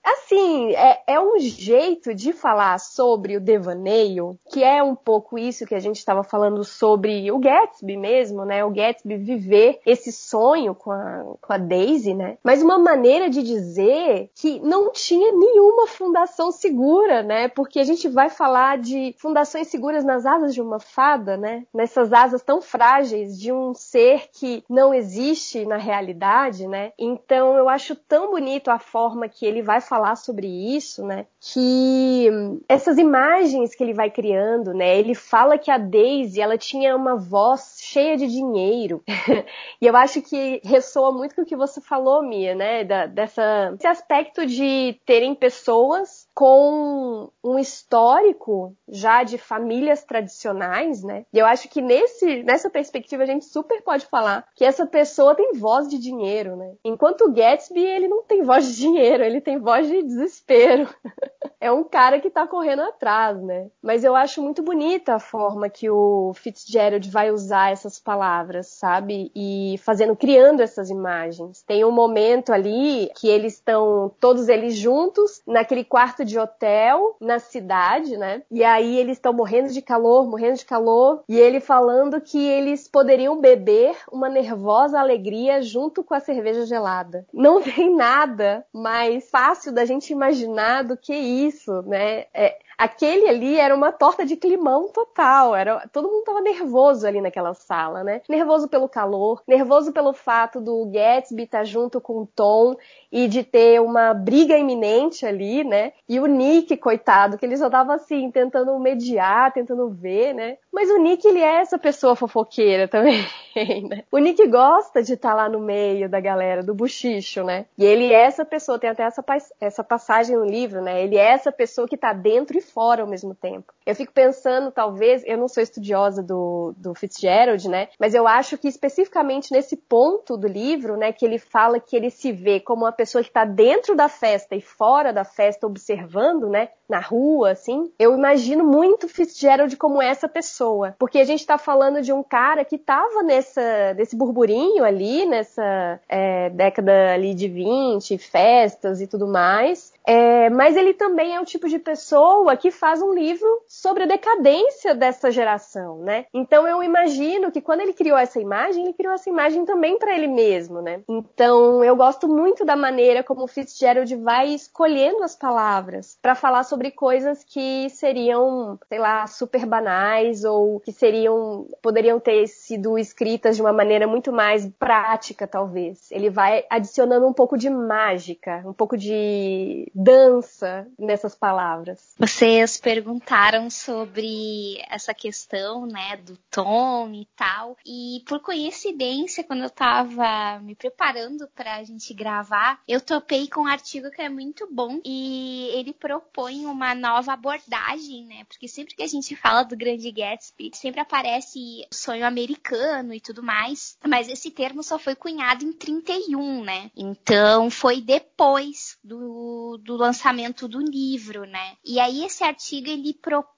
Assim, é, é, um jeito de falar sobre o devaneio, que é um pouco isso que a gente estava falando sobre o Gatsby mesmo, né? O Gatsby viver esse sonho com a, com a Daisy, né? Mas uma maneira de dizer que não tinha nenhuma fundação segura, né? Porque a gente vai falar de fundações seguras nas asas de uma fada, né? Nessas asas tão frágeis de um ser que não existe na realidade, né? Então eu acho tão bonito a forma que ele vai falar sobre isso, né? Que essas imagens que ele vai criando, né? Ele fala que a Daisy, ela tinha uma voz cheia de dinheiro. e eu acho que ressoa muito com o que você falou, Mia, né? Da, dessa, esse aspecto de terem pessoas com um histórico já de famílias tradicionais, né? E eu acho que nesse, nessa perspectiva a gente super pode falar que essa pessoa tem voz de dinheiro, né? Enquanto o Gatsby, ele não tem voz de dinheiro, ele tem voz de desespero. é um cara que tá correndo atrás, né? Mas eu acho muito bonita a forma que o Fitzgerald vai usar essas palavras, sabe? E fazendo, criando essas imagens. Tem um momento ali que eles estão, todos eles juntos, naquele quarto de hotel, na cidade, né? E aí eles estão morrendo de calor, morrendo de calor, e ele falando que eles poderiam beber uma nervosa alegria junto com a cerveja gelada. Não tem nada mais fácil da gente imaginar do que isso, né? É, aquele ali era uma torta de climão total. Era, todo mundo tava nervoso ali naquela sala, né? Nervoso pelo calor, nervoso pelo fato do Gatsby estar tá junto com o Tom e de ter uma briga iminente ali, né? E o Nick, coitado, que ele só tava assim, tentando mediar, tentando ver, né? Mas o Nick, ele é essa pessoa fofoqueira também, né? O Nick gosta de estar tá lá no meio da galera, do buchicho, né? E ele é essa pessoa, tem até essa, essa passagem no livro, né? Ele é essa pessoa que tá dentro e fora ao mesmo tempo. Eu fico pensando, talvez, eu não sou estudiosa do, do Fitzgerald, né? Mas eu acho que especificamente nesse ponto do livro, né, que ele fala que ele se vê como uma pessoa que está dentro da festa e fora da festa observando, né, na rua, assim, eu imagino muito Fitzgerald como essa pessoa, porque a gente está falando de um cara que estava nessa, nesse burburinho ali, nessa é, década ali de 20, festas e tudo mais, é, mas ele também é o tipo de pessoa que faz um livro sobre a decadência dessa geração, né? Então eu imagino que quando ele criou essa imagem, ele criou essa imagem também para ele mesmo, né? Então eu gosto muito da maneira como o Fitzgerald vai escolhendo as palavras para falar sobre coisas que seriam, sei lá, super banais ou que seriam poderiam ter sido escritas de uma maneira muito mais prática, talvez. Ele vai adicionando um pouco de mágica, um pouco de dança nessas palavras. Vocês perguntaram sobre essa questão, né, do tom e tal, e por coincidência, quando eu tava me preparando pra gente gravar, eu topei com um artigo que é muito bom e ele propõe uma nova abordagem, né, porque sempre que a gente fala do Grande Gatsby, sempre aparece o sonho americano e tudo mais, mas esse termo só foi cunhado em 31, né, então foi depois do, do lançamento do livro, né? E aí esse artigo ele propõe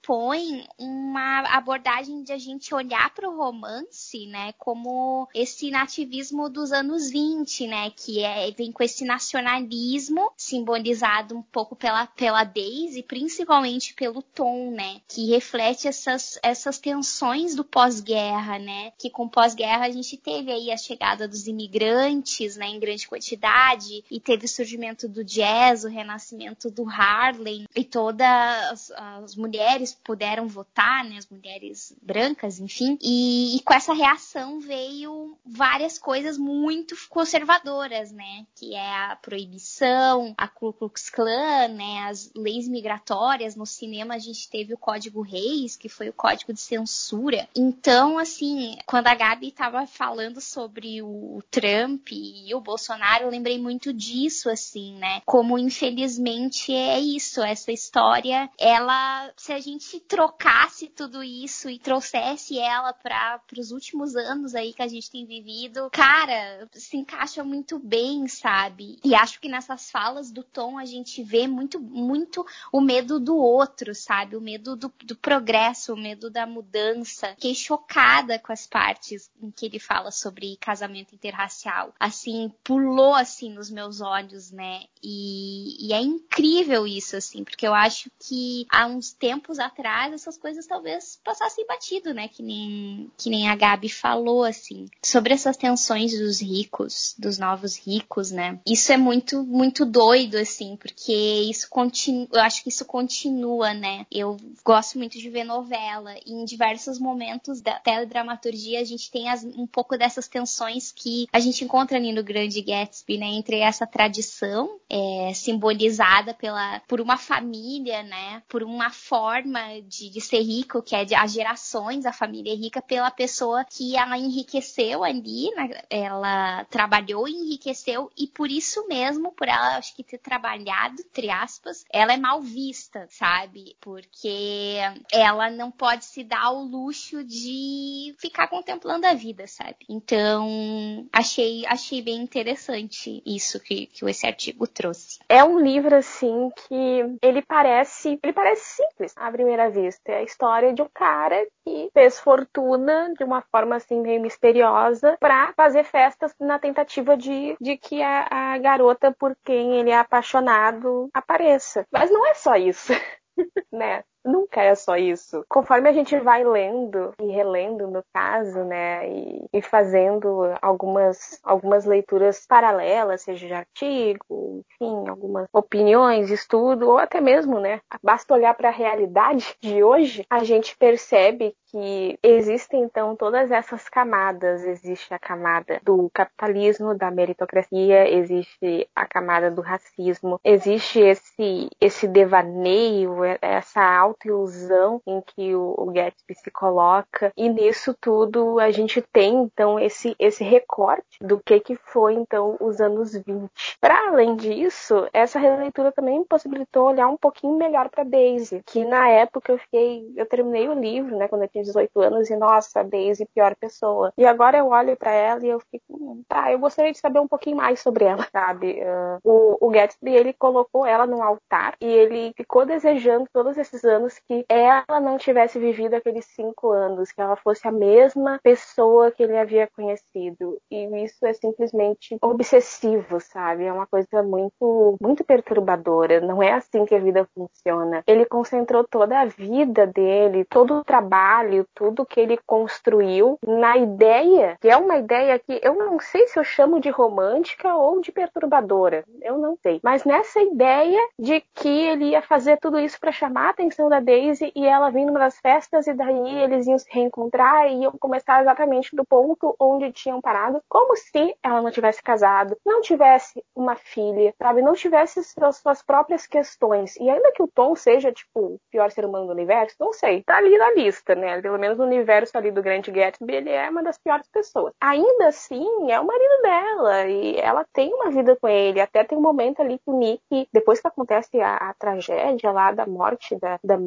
uma abordagem de a gente olhar para o romance, né, como esse nativismo dos anos 20, né, que é vem com esse nacionalismo simbolizado um pouco pela pela Daisy, principalmente pelo Tom, né, que reflete essas essas tensões do pós-guerra, né? Que com pós-guerra a gente teve aí a chegada dos imigrantes, né, em grande quantidade e teve o surgimento do jazz, o renascimento do Harlem e todas as, as mulheres puderam votar, né, as mulheres brancas, enfim, e, e, com essa reação veio várias coisas muito conservadoras, né, que é a proibição, a Ku Klux Klan, né, as leis migratórias, no cinema a gente teve o Código Reis, que foi o código de censura. Então, assim, quando a Gabi estava falando sobre o Trump e o Bolsonaro, eu lembrei muito disso, assim, né, como infelizmente é isso, essa história, ela, se a gente trocasse tudo isso e trouxesse ela para os últimos anos aí que a gente tem vivido, cara, se encaixa muito bem, sabe? E acho que nessas falas do Tom a gente vê muito, muito o medo do outro, sabe? O medo do, do progresso, o medo da mudança. Fiquei chocada com as partes em que ele fala sobre casamento interracial. Assim, pulou assim nos meus olhos, né? E, e é incrível isso, assim, porque eu acho que há uns tempos atrás essas coisas talvez passassem batido, né? Que nem, que nem a Gabi falou, assim, sobre essas tensões dos ricos, dos novos ricos, né? Isso é muito, muito doido, assim, porque isso continua. Eu acho que isso continua, né? Eu gosto muito de ver novela e em diversos momentos da teledramaturgia a gente tem as, um pouco dessas tensões que a gente encontra ali no Grande Gatsby, né? Entre essa tradição é, simbolizada pela, por uma família, né? Por uma forma de, de ser rico, que é de as gerações, a família é rica pela pessoa que ela enriqueceu ali, né? ela trabalhou e enriqueceu e por isso mesmo, por ela acho que ter trabalhado, entre aspas, ela é mal vista, sabe? Porque ela não pode se dar o luxo de ficar contemplando a vida, sabe? Então, achei, achei bem interessante isso que, que esse artigo trouxe. É um livro, assim, que ele parece, ele parece simples à primeira vista. É a história de um cara que fez fortuna de uma forma, assim, meio misteriosa para fazer festas na tentativa de, de que a, a garota por quem ele é apaixonado apareça. Mas não é só isso. né? Nunca é só isso. Conforme a gente vai lendo e relendo, no caso, né, e, e, fazendo algumas, algumas leituras paralelas, seja de artigo, enfim, algumas opiniões, estudo, ou até mesmo, né, basta olhar para a realidade de hoje, a gente percebe que existem então todas essas camadas. Existe a camada do capitalismo, da meritocracia, existe a camada do racismo, existe esse esse devaneio, essa autoilusão em que o, o Gatsby se coloca. E nisso tudo a gente tem então esse esse recorte do que que foi então os anos 20. Para além disso, essa releitura também me possibilitou olhar um pouquinho melhor para Daisy, que na época eu fiquei, eu terminei o livro, né, quando eu tinha 18 anos e nossa, Daisy pior pessoa. E agora eu olho para ela e eu fico, hum, tá, eu gostaria de saber um pouquinho mais sobre ela, sabe? Uh, o, o Gatsby ele colocou ela num altar e ele ficou desejando todos esses anos que ela não tivesse vivido aqueles cinco anos, que ela fosse a mesma pessoa que ele havia conhecido. E isso é simplesmente obsessivo, sabe? É uma coisa muito, muito perturbadora. Não é assim que a vida funciona. Ele concentrou toda a vida dele, todo o trabalho, tudo que ele construiu na ideia, que é uma ideia que eu não sei se eu chamo de romântica ou de perturbadora, eu não sei. Mas nessa ideia de que ele ia fazer tudo isso para chamar a atenção da Daisy e ela vindo das festas e daí eles iam se reencontrar e iam começar exatamente do ponto onde tinham parado, como se ela não tivesse casado, não tivesse uma filha, sabe, não tivesse suas, suas próprias questões. E ainda que o Tom seja tipo o pior ser humano do universo, não sei, tá ali na lista, né? Pelo menos no universo ali do Grant Gatsby, ele é uma das piores pessoas. Ainda assim, é o marido dela e ela tem uma vida com ele. Até tem um momento ali que o Nick, depois que acontece a, a tragédia lá da morte da, da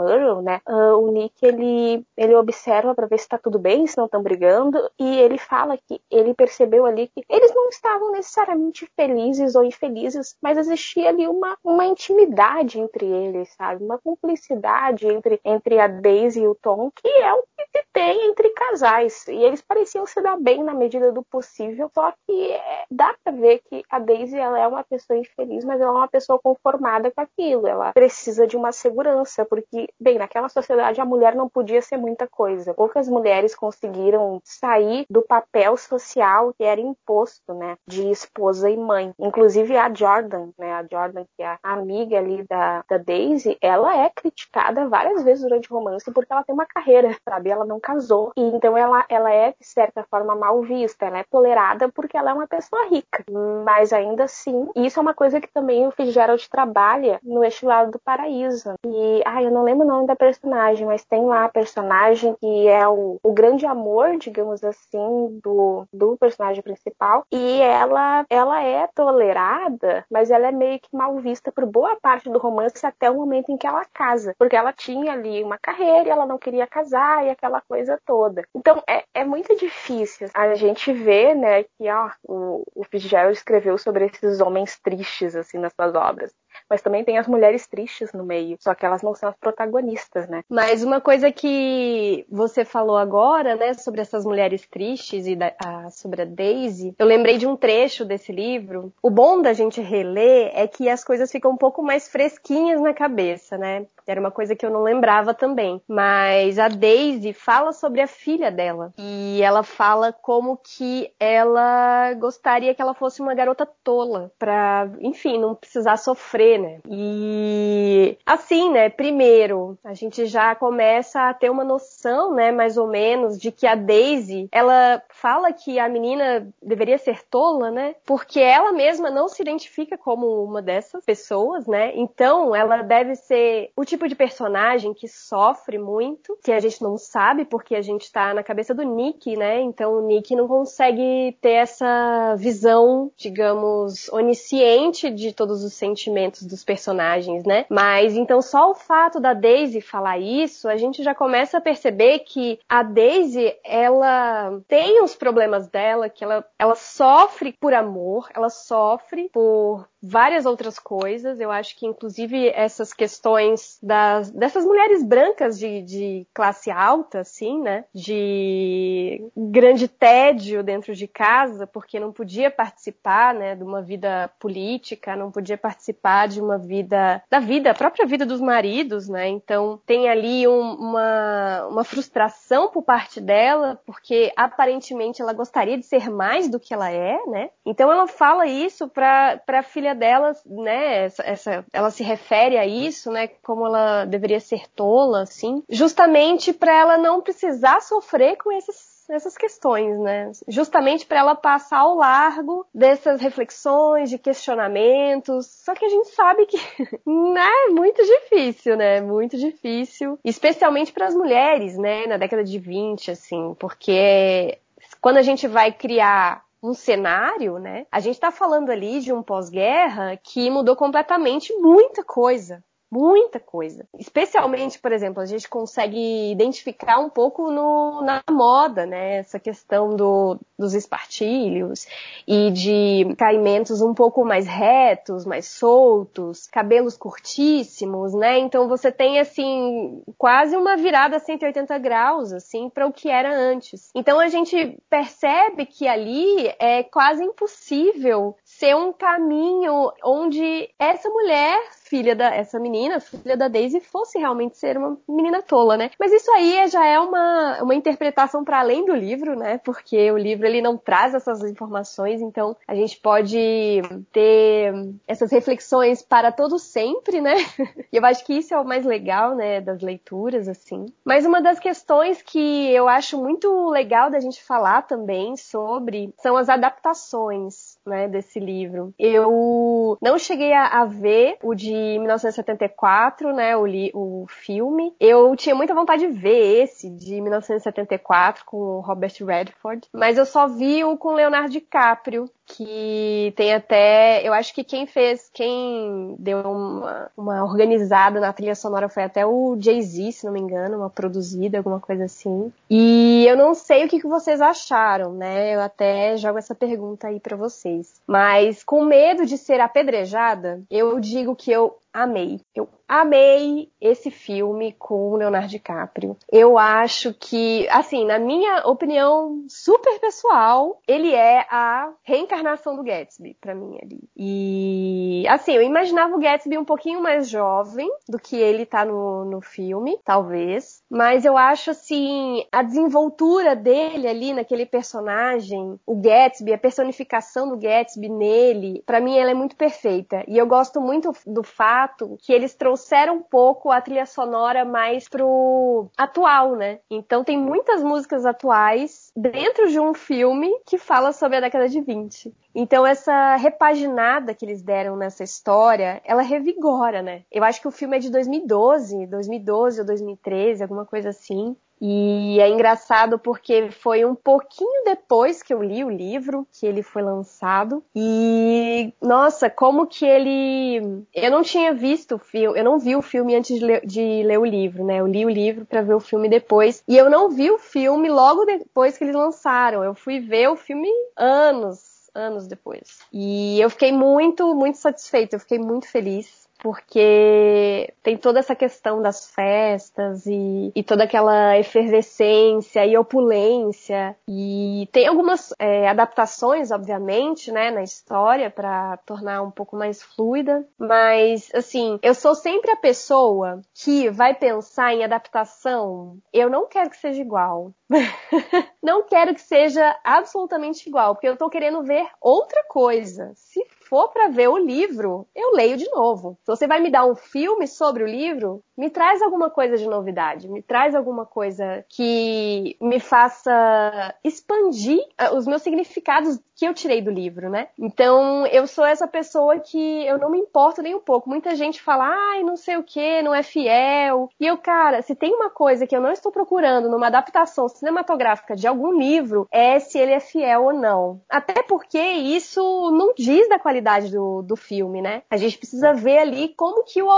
né? Uh, o Nick ele, ele observa para ver se tá tudo bem, se não estão brigando, e ele fala que ele percebeu ali que eles não estavam necessariamente felizes ou infelizes, mas existia ali uma, uma intimidade entre eles, sabe? Uma cumplicidade entre, entre a Daisy e o Tom, que é o que se tem entre casais. E eles pareciam se dar bem na medida do possível, só que é, dá pra ver que a Daisy ela é uma pessoa infeliz, mas ela é uma pessoa conformada com aquilo. Ela precisa de uma segurança, porque, bem, naquela sociedade a mulher não podia ser muita coisa. Poucas mulheres conseguiram sair do papel social que era imposto, né, de esposa e mãe. Inclusive a Jordan, né, a Jordan que é a amiga ali da, da Daisy, ela é criticada várias vezes durante o romance porque ela tem uma carreira, sabe? Ela não casou. E então ela, ela é, de certa forma, mal vista. Ela é tolerada porque ela é uma pessoa rica. Mas ainda assim, isso é uma coisa que também o Fitzgerald trabalha no Este Lado do Paraíso. E, ai, eu não lembro o nome da personagem, mas tem lá a personagem que é o, o grande amor, digamos assim, do, do personagem principal. E ela, ela é tolerada, mas ela é meio que mal vista por boa parte do romance até o momento em que ela casa. Porque ela tinha ali uma carreira e ela não queria casar e aquela coisa toda. Então é, é muito difícil a gente ver, né, que ó, o, o Fitzgerald escreveu sobre esses homens tristes assim nas suas obras mas também tem as mulheres tristes no meio, só que elas não são as protagonistas, né? Mas uma coisa que você falou agora, né, sobre essas mulheres tristes e da, a, sobre a Daisy, eu lembrei de um trecho desse livro. O bom da gente reler é que as coisas ficam um pouco mais fresquinhas na cabeça, né? Era uma coisa que eu não lembrava também. Mas a Daisy fala sobre a filha dela. E ela fala como que ela gostaria que ela fosse uma garota tola. Pra, enfim, não precisar sofrer, né? E assim, né? Primeiro, a gente já começa a ter uma noção, né? Mais ou menos, de que a Daisy, ela fala que a menina deveria ser tola, né? Porque ela mesma não se identifica como uma dessas pessoas, né? Então, ela deve ser o tipo de personagem que sofre muito, que a gente não sabe porque a gente tá na cabeça do Nick, né? Então, o Nick não consegue ter essa visão, digamos, onisciente de todos os sentimentos dos personagens, né? Mas então só o fato da Daisy falar isso, a gente já começa a perceber que a Daisy, ela tem os problemas dela, que ela, ela sofre por amor, ela sofre por várias outras coisas. Eu acho que, inclusive, essas questões das, dessas mulheres brancas de, de classe alta, assim, né? De grande tédio dentro de casa, porque não podia participar, né? De uma vida política, não podia participar de uma vida, da vida, a própria vida dos maridos, né? Então, tem ali um, uma, uma frustração por parte dela, porque aparentemente ela gostaria de ser mais do que ela é, né? Então, ela fala isso para a filha filha dela, né, essa, essa, ela se refere a isso, né, como ela deveria ser tola, assim, justamente para ela não precisar sofrer com esses essas questões, né? Justamente para ela passar ao largo dessas reflexões, de questionamentos. Só que a gente sabe que né, é muito difícil, né? Muito difícil, especialmente para as mulheres, né, na década de 20, assim, porque quando a gente vai criar um cenário, né? A gente está falando ali de um pós-guerra que mudou completamente muita coisa muita coisa. Especialmente, por exemplo, a gente consegue identificar um pouco no, na moda, né? Essa questão do, dos espartilhos e de caimentos um pouco mais retos, mais soltos, cabelos curtíssimos, né? Então você tem assim quase uma virada 180 graus assim para o que era antes. Então a gente percebe que ali é quase impossível ser um caminho onde essa mulher filha da essa menina, filha da Daisy, fosse realmente ser uma menina tola, né? Mas isso aí já é uma, uma interpretação para além do livro, né? Porque o livro ele não traz essas informações, então a gente pode ter essas reflexões para todo sempre, né? E eu acho que isso é o mais legal, né, das leituras assim. Mas uma das questões que eu acho muito legal da gente falar também sobre são as adaptações né, desse livro. Eu não cheguei a, a ver o de 1974, né, o, li, o filme. Eu tinha muita vontade de ver esse de 1974 com o Robert Redford, mas eu só vi o com Leonardo DiCaprio, que tem até, eu acho que quem fez, quem deu uma, uma organizada na trilha sonora foi até o Jay-Z, se não me engano, uma produzida, alguma coisa assim. E eu não sei o que, que vocês acharam, né? Eu até jogo essa pergunta aí para vocês. Mas com medo de ser apedrejada, eu digo que eu amei. Eu amei esse filme com o Leonardo DiCaprio. Eu acho que, assim, na minha opinião super pessoal, ele é a reencarnação do Gatsby para mim ali. E, assim, eu imaginava o Gatsby um pouquinho mais jovem do que ele tá no, no filme, talvez. Mas eu acho, assim, a desenvoltura dele ali naquele personagem, o Gatsby, a personificação do Gatsby nele, para mim ela é muito perfeita. E eu gosto muito do fato que eles trouxeram um pouco a trilha sonora mais pro atual, né? Então tem muitas músicas atuais dentro de um filme que fala sobre a década de 20. Então essa repaginada que eles deram nessa história, ela revigora, né? Eu acho que o filme é de 2012, 2012 ou 2013, alguma coisa assim. E é engraçado porque foi um pouquinho depois que eu li o livro que ele foi lançado. E nossa, como que ele. Eu não tinha visto o filme, eu não vi o filme antes de ler, de ler o livro, né? Eu li o livro para ver o filme depois. E eu não vi o filme logo depois que eles lançaram. Eu fui ver o filme anos, anos depois. E eu fiquei muito, muito satisfeita, eu fiquei muito feliz porque tem toda essa questão das festas e, e toda aquela efervescência e opulência. E tem algumas é, adaptações, obviamente, né, na história para tornar um pouco mais fluida, mas assim, eu sou sempre a pessoa que vai pensar em adaptação. Eu não quero que seja igual. não quero que seja absolutamente igual, porque eu tô querendo ver outra coisa. Se for para ver o livro, eu leio de novo. Se você vai me dar um filme sobre o livro, me traz alguma coisa de novidade, me traz alguma coisa que me faça expandir ah, os meus significados que eu tirei do livro, né? Então, eu sou essa pessoa que eu não me importo nem um pouco. Muita gente fala, ai, não sei o que, não é fiel. E eu, cara, se tem uma coisa que eu não estou procurando numa adaptação cinematográfica de algum livro, é se ele é fiel ou não. Até porque isso não diz da qualidade do, do filme, né? A gente precisa ver ali como que o,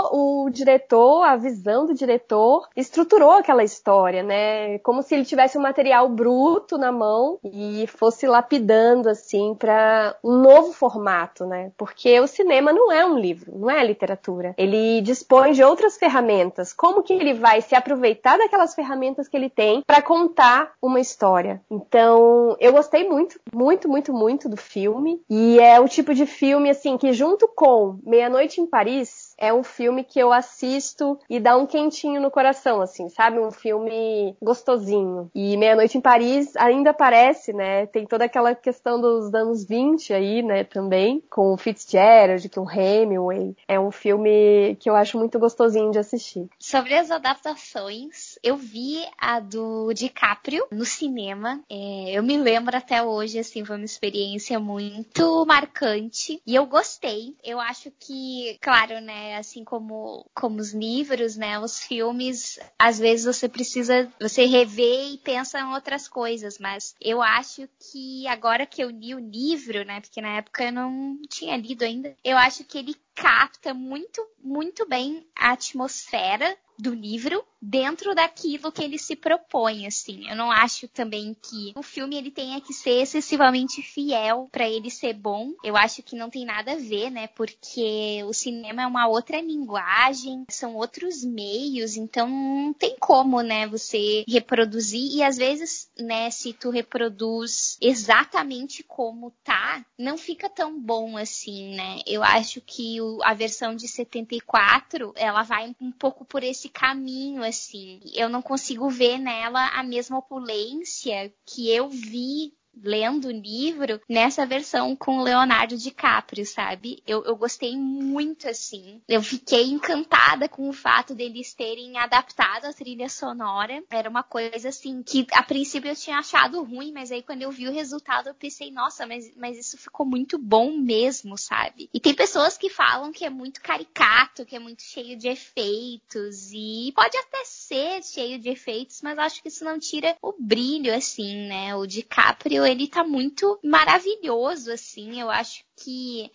o diretor, a visão do diretor, estruturou aquela história, né? Como se ele tivesse um material bruto na mão e fosse lapidando, assim, assim para um novo formato, né? Porque o cinema não é um livro, não é literatura. Ele dispõe de outras ferramentas. Como que ele vai se aproveitar daquelas ferramentas que ele tem para contar uma história? Então, eu gostei muito, muito, muito, muito do filme e é o tipo de filme assim que junto com Meia-noite em Paris é um filme que eu assisto e dá um quentinho no coração, assim, sabe? Um filme gostosinho. E Meia-Noite em Paris ainda aparece, né? Tem toda aquela questão dos anos 20 aí, né, também, com o Fitzgerald, com o Hemingway. É um filme que eu acho muito gostosinho de assistir. Sobre as adaptações, eu vi a do DiCaprio no cinema. É, eu me lembro até hoje, assim, foi uma experiência muito marcante. E eu gostei. Eu acho que, claro, né, assim como, como os livros, né? Os filmes, às vezes você precisa, você rever e pensa em outras coisas, mas eu acho que agora que eu li o livro, né? Porque na época eu não tinha lido ainda, eu acho que ele capta muito, muito bem a atmosfera do livro dentro daquilo que ele se propõe, assim. Eu não acho também que o filme ele tenha que ser excessivamente fiel para ele ser bom. Eu acho que não tem nada a ver, né? Porque o cinema é uma outra linguagem, são outros meios, então não tem como, né, você reproduzir e às vezes, né, se tu reproduz exatamente como tá, não fica tão bom assim, né? Eu acho que o, a versão de 74, ela vai um pouco por esse caminho assim. Eu não consigo ver nela a mesma opulência que eu vi lendo o livro nessa versão com Leonardo DiCaprio, sabe? Eu, eu gostei muito, assim. Eu fiquei encantada com o fato deles terem adaptado a trilha sonora. Era uma coisa, assim, que a princípio eu tinha achado ruim, mas aí quando eu vi o resultado eu pensei, nossa, mas, mas isso ficou muito bom mesmo, sabe? E tem pessoas que falam que é muito caricato, que é muito cheio de efeitos, e pode até ser cheio de efeitos, mas acho que isso não tira o brilho, assim, né? O DiCaprio ele tá muito maravilhoso, assim. Eu acho que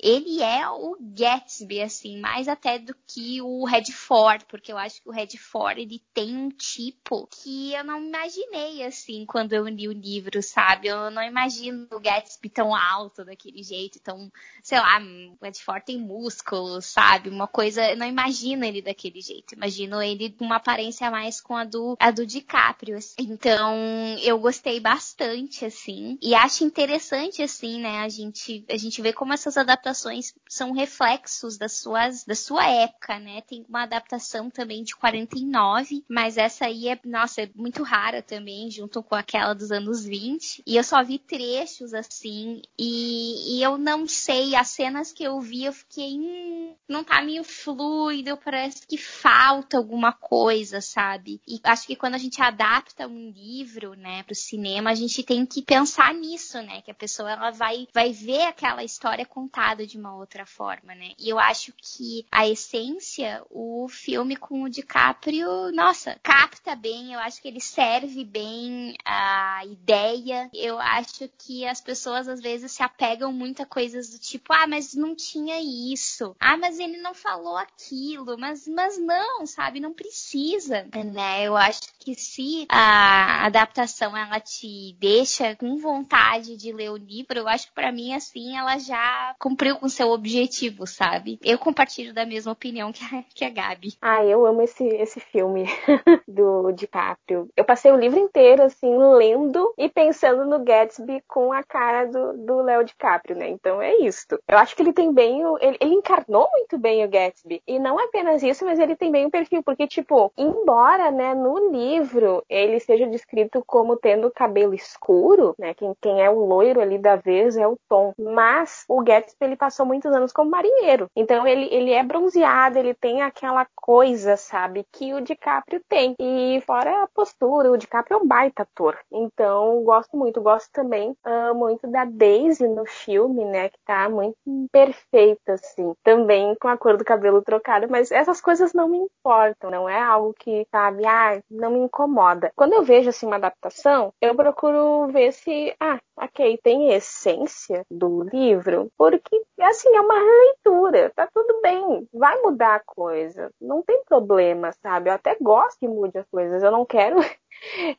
ele é o Gatsby, assim, mais até do que o Redford, porque eu acho que o Redford, ele tem um tipo que eu não imaginei, assim, quando eu li o livro, sabe? Eu não imagino o Gatsby tão alto daquele jeito, tão, sei lá, o Redford tem músculos, sabe? Uma coisa, eu não imagino ele daquele jeito, imagino ele com uma aparência mais com a do, a do DiCaprio, assim. Então, eu gostei bastante, assim, e acho interessante, assim, né, a gente, a gente vê como essas adaptações adaptações são reflexos das suas, da sua época, né? Tem uma adaptação também de 49, mas essa aí é, nossa, é muito rara também, junto com aquela dos anos 20. E eu só vi trechos assim, e, e eu não sei, as cenas que eu vi, eu fiquei, hum, não tá meio fluido, parece que falta alguma coisa, sabe? E acho que quando a gente adapta um livro, né, pro cinema, a gente tem que pensar nisso, né? Que a pessoa ela vai, vai ver aquela história contada de uma outra forma, né? E eu acho que a essência, o filme com o DiCaprio, nossa, capta bem, eu acho que ele serve bem a ideia. Eu acho que as pessoas às vezes se apegam muito a coisas do tipo, ah, mas não tinha isso. Ah, mas ele não falou aquilo, mas mas não, sabe? Não precisa, né? Eu acho que se a adaptação ela te deixa com vontade de ler o livro, eu acho que para mim assim ela já cumpriu com seu objetivo, sabe? Eu compartilho da mesma opinião que a, que a Gabi. Ah, eu amo esse, esse filme do DiCaprio. Eu passei o livro inteiro assim lendo e pensando no Gatsby com a cara do Léo DiCaprio, né? Então é isso. Eu acho que ele tem bem o, ele, ele encarnou muito bem o Gatsby. E não apenas isso, mas ele tem bem o perfil, porque tipo, embora, né, no livro ele seja descrito como tendo cabelo escuro, né? Quem, quem é o loiro ali da vez é o Tom. Mas o Gatsby ele passou muitos anos como marinheiro. Então ele, ele é bronzeado, ele tem aquela coisa, sabe, que o DiCaprio tem. E fora a postura, o DiCaprio é um baita ator. Então gosto muito, gosto também uh, muito da Daisy no filme, né, que tá muito perfeita, assim. Também com a cor do cabelo trocada, mas essas coisas não me importam, não é algo que, sabe, ah, não me incomoda. Quando eu vejo, assim, uma adaptação, eu procuro ver se, ah, ok, tem essência do livro, porque, assim, é uma releitura, tá tudo bem, vai mudar a coisa, não tem problema, sabe? Eu até gosto que mude as coisas, eu não quero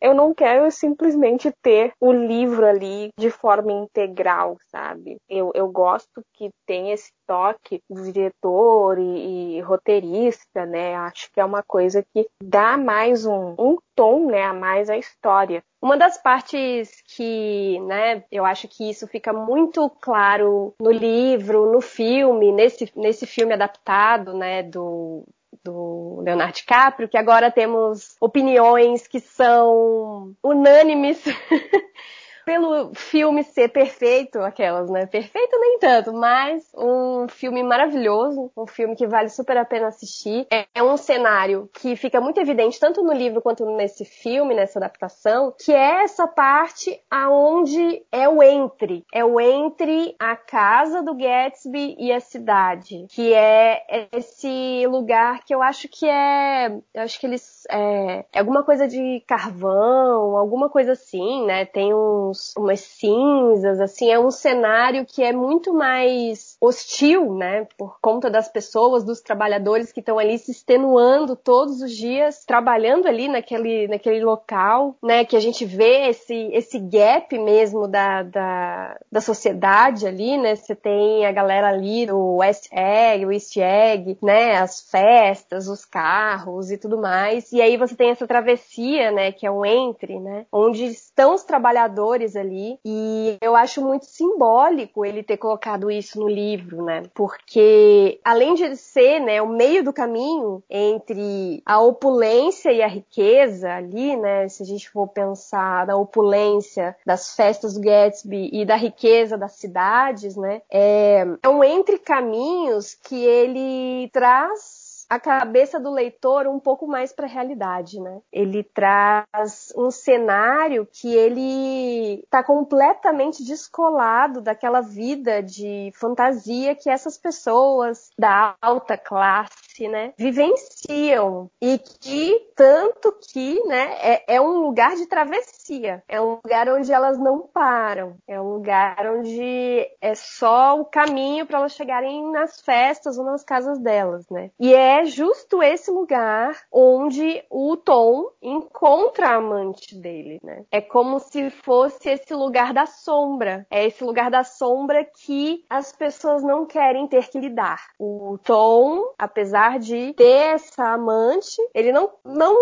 eu não quero simplesmente ter o livro ali de forma integral, sabe? Eu, eu gosto que tem esse toque do diretor e, e roteirista, né? Acho que é uma coisa que dá mais um, um tom, né, a mais à história. Uma das partes que, né, eu acho que isso fica muito claro no livro, no filme, nesse, nesse filme adaptado, né, do, do Leonardo DiCaprio, que agora temos opiniões que são unânimes pelo filme ser perfeito, aquelas, né? Perfeito nem tanto, mas um filme maravilhoso, um filme que vale super a pena assistir. É, é um cenário que fica muito evidente tanto no livro quanto nesse filme, nessa adaptação, que é essa parte aonde é o entre, é o entre a casa do Gatsby e a cidade, que é esse lugar que eu acho que é, eu acho que eles é, é alguma coisa de carvão, alguma coisa assim, né? Tem uns tons, umas cinzas, assim, é um cenário que é muito mais hostil, né, por conta das pessoas, dos trabalhadores que estão ali se extenuando todos os dias, trabalhando ali naquele, naquele local, né, que a gente vê esse, esse gap mesmo da, da, da sociedade ali, né, você tem a galera ali do West Egg, o East Egg, né, as festas, os carros e tudo mais, e aí você tem essa travessia, né, que é um entre, né, onde estão os trabalhadores ali. E eu acho muito simbólico ele ter colocado isso no livro, né? Porque além de ser, né, o meio do caminho entre a opulência e a riqueza ali, né? Se a gente for pensar na opulência das festas do Gatsby e da riqueza das cidades, né? É, é um entre caminhos que ele traz a cabeça do leitor um pouco mais para a realidade, né? Ele traz um cenário que ele está completamente descolado daquela vida de fantasia que essas pessoas da alta classe, né, vivenciam e que tanto que, né, é, é um lugar de travessia, é um lugar onde elas não param, é um lugar onde é só o caminho para elas chegarem nas festas ou nas casas delas, né? E é justo esse lugar onde o Tom encontra a amante dele, né? É como se fosse esse lugar da sombra. É esse lugar da sombra que as pessoas não querem ter que lidar. O Tom, apesar de ter essa amante, ele não, não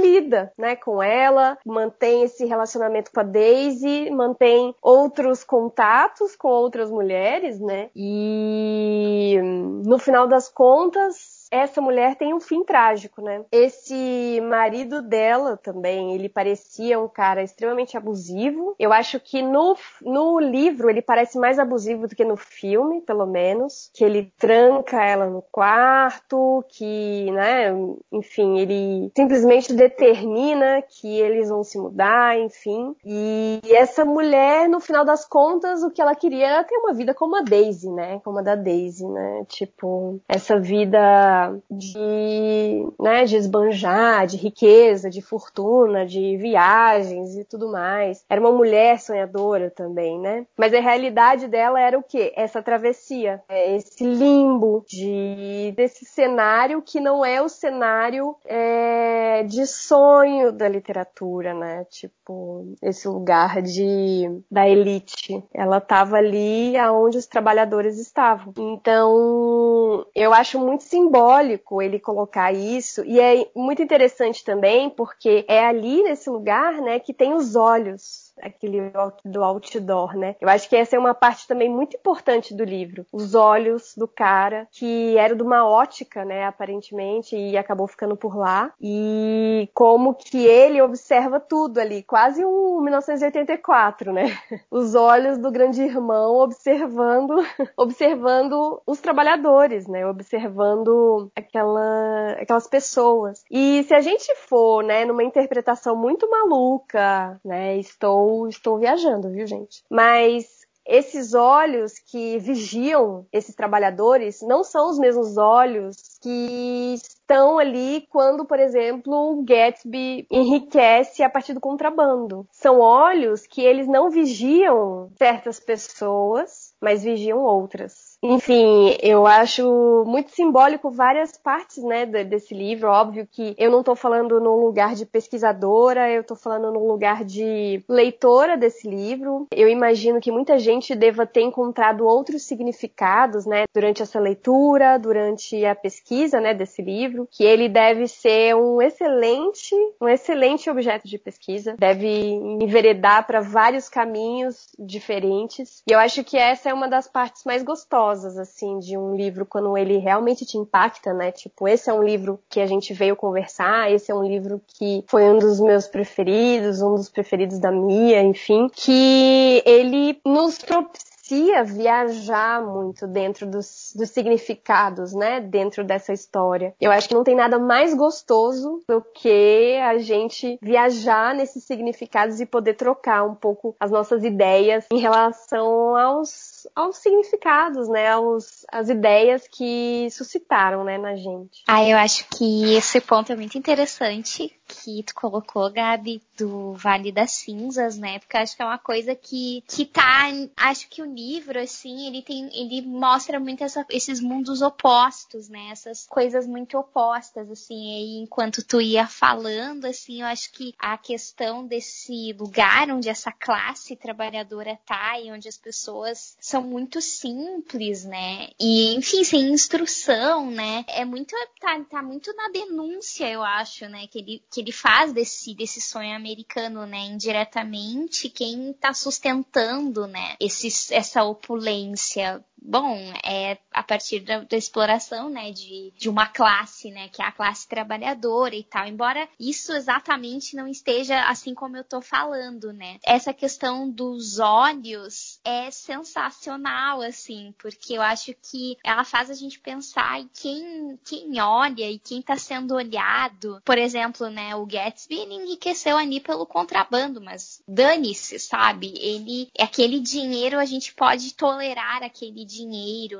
lida, né, com ela, mantém esse relacionamento com a Daisy, mantém outros contatos com outras mulheres, né? E no final das contas, essa mulher tem um fim trágico, né? Esse marido dela também, ele parecia um cara extremamente abusivo. Eu acho que no, no livro ele parece mais abusivo do que no filme, pelo menos. Que ele tranca ela no quarto, que, né, enfim, ele simplesmente determina que eles vão se mudar, enfim. E essa mulher, no final das contas, o que ela queria era ter uma vida como a Daisy, né? Como a da Daisy, né? Tipo, essa vida de, né, de esbanjar, de riqueza, de fortuna, de viagens e tudo mais. Era uma mulher sonhadora também, né? Mas a realidade dela era o quê? Essa travessia, é, esse limbo de desse cenário que não é o cenário é, de sonho da literatura, né? Tipo, esse lugar de da elite. Ela estava ali aonde os trabalhadores estavam. Então, eu acho muito simbólico ele colocar isso e é muito interessante também porque é ali nesse lugar, né, que tem os olhos aquele do outdoor, né? Eu acho que essa é uma parte também muito importante do livro. Os olhos do cara, que era de uma ótica, né, aparentemente, e acabou ficando por lá. E como que ele observa tudo ali, quase um 1984, né? Os olhos do grande irmão observando, observando os trabalhadores, né? Observando aquela, aquelas pessoas. E se a gente for, né, numa interpretação muito maluca, né, estou estou, estou viajando, viu, gente? Mas esses olhos que vigiam esses trabalhadores não são os mesmos olhos que estão ali quando, por exemplo, Gatsby enriquece a partir do contrabando. São olhos que eles não vigiam certas pessoas, mas vigiam outras. Enfim, eu acho muito simbólico várias partes, né, desse livro. Óbvio que eu não estou falando num lugar de pesquisadora, eu estou falando num lugar de leitora desse livro. Eu imagino que muita gente deva ter encontrado outros significados, né, durante essa leitura, durante a pesquisa, né, desse livro, que ele deve ser um excelente, um excelente objeto de pesquisa, deve enveredar para vários caminhos diferentes. E eu acho que essa é uma das partes mais gostosas assim, de um livro quando ele realmente te impacta, né? Tipo, esse é um livro que a gente veio conversar, esse é um livro que foi um dos meus preferidos, um dos preferidos da Mia, enfim, que ele nos propicia propicia viajar muito dentro dos, dos, significados, né? Dentro dessa história. Eu acho que não tem nada mais gostoso do que a gente viajar nesses significados e poder trocar um pouco as nossas ideias em relação aos aos significados, né, aos, as ideias que suscitaram, né, na gente. Ah, eu acho que esse ponto é muito interessante que tu colocou, Gabi, do Vale das Cinzas, né? Porque acho que é uma coisa que, que tá. Acho que o livro, assim, ele tem. ele mostra muito essa, esses mundos opostos, né? Essas coisas muito opostas, assim. E enquanto tu ia falando, assim, eu acho que a questão desse lugar onde essa classe trabalhadora tá e onde as pessoas são muito simples, né? E, enfim, sem instrução, né? É muito. tá, tá muito na denúncia, eu acho, né? Que ele, que ele faz desse, desse sonho americano, né, indiretamente, quem está sustentando, né, esse, essa opulência bom, é a partir da, da, exploração, né, de, de uma classe, né, que é a classe trabalhadora e tal. Embora isso exatamente não esteja assim como eu tô falando, né. Essa questão dos olhos é sensacional, assim, porque eu acho que ela faz a gente pensar em quem, quem olha e quem tá sendo olhado. Por exemplo, né, o Gatsby, enriqueceu ali pelo contrabando, mas dane-se, sabe? Ele, aquele dinheiro, a gente pode tolerar aquele dinheiro,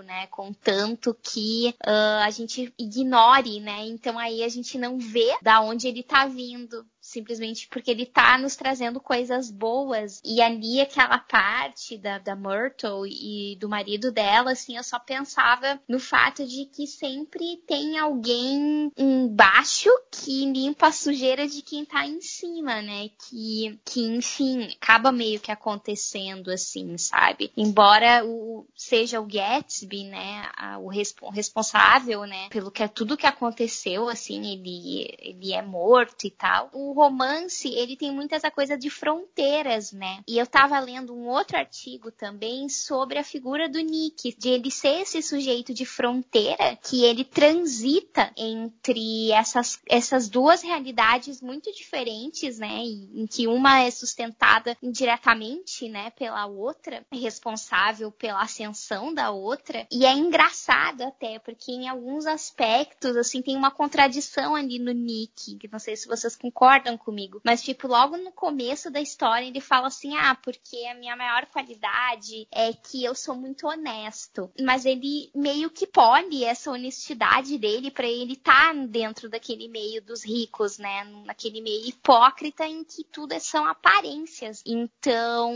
né? Contanto que uh, a gente ignore, né? Então aí a gente não vê da onde ele tá vindo simplesmente porque ele tá nos trazendo coisas boas. E ali, aquela parte da, da Myrtle e do marido dela, assim, eu só pensava no fato de que sempre tem alguém embaixo que limpa a sujeira de quem tá em cima, né? Que, que enfim, acaba meio que acontecendo, assim, sabe? Embora o, seja o Gatsby, né, a, o, resp responsável, né, pelo que tudo que aconteceu, assim, ele, ele é morto e tal. O romance, ele tem muito essa coisa de fronteiras, né? E eu tava lendo um outro artigo também sobre a figura do Nick, de ele ser esse sujeito de fronteira que ele transita entre essas, essas duas realidades muito diferentes, né? Em que uma é sustentada indiretamente, né, pela outra, é responsável pela ascensão da outra. E é engraçado até, porque em alguns aspectos, assim, tem uma contradição ali no Nick, que não sei se vocês concordam comigo. Mas, tipo, logo no começo da história, ele fala assim: ah, porque a minha maior qualidade é que eu sou muito honesto. Mas ele meio que pole essa honestidade dele para ele estar tá dentro daquele meio dos ricos, né? Naquele meio hipócrita em que tudo são aparências. Então,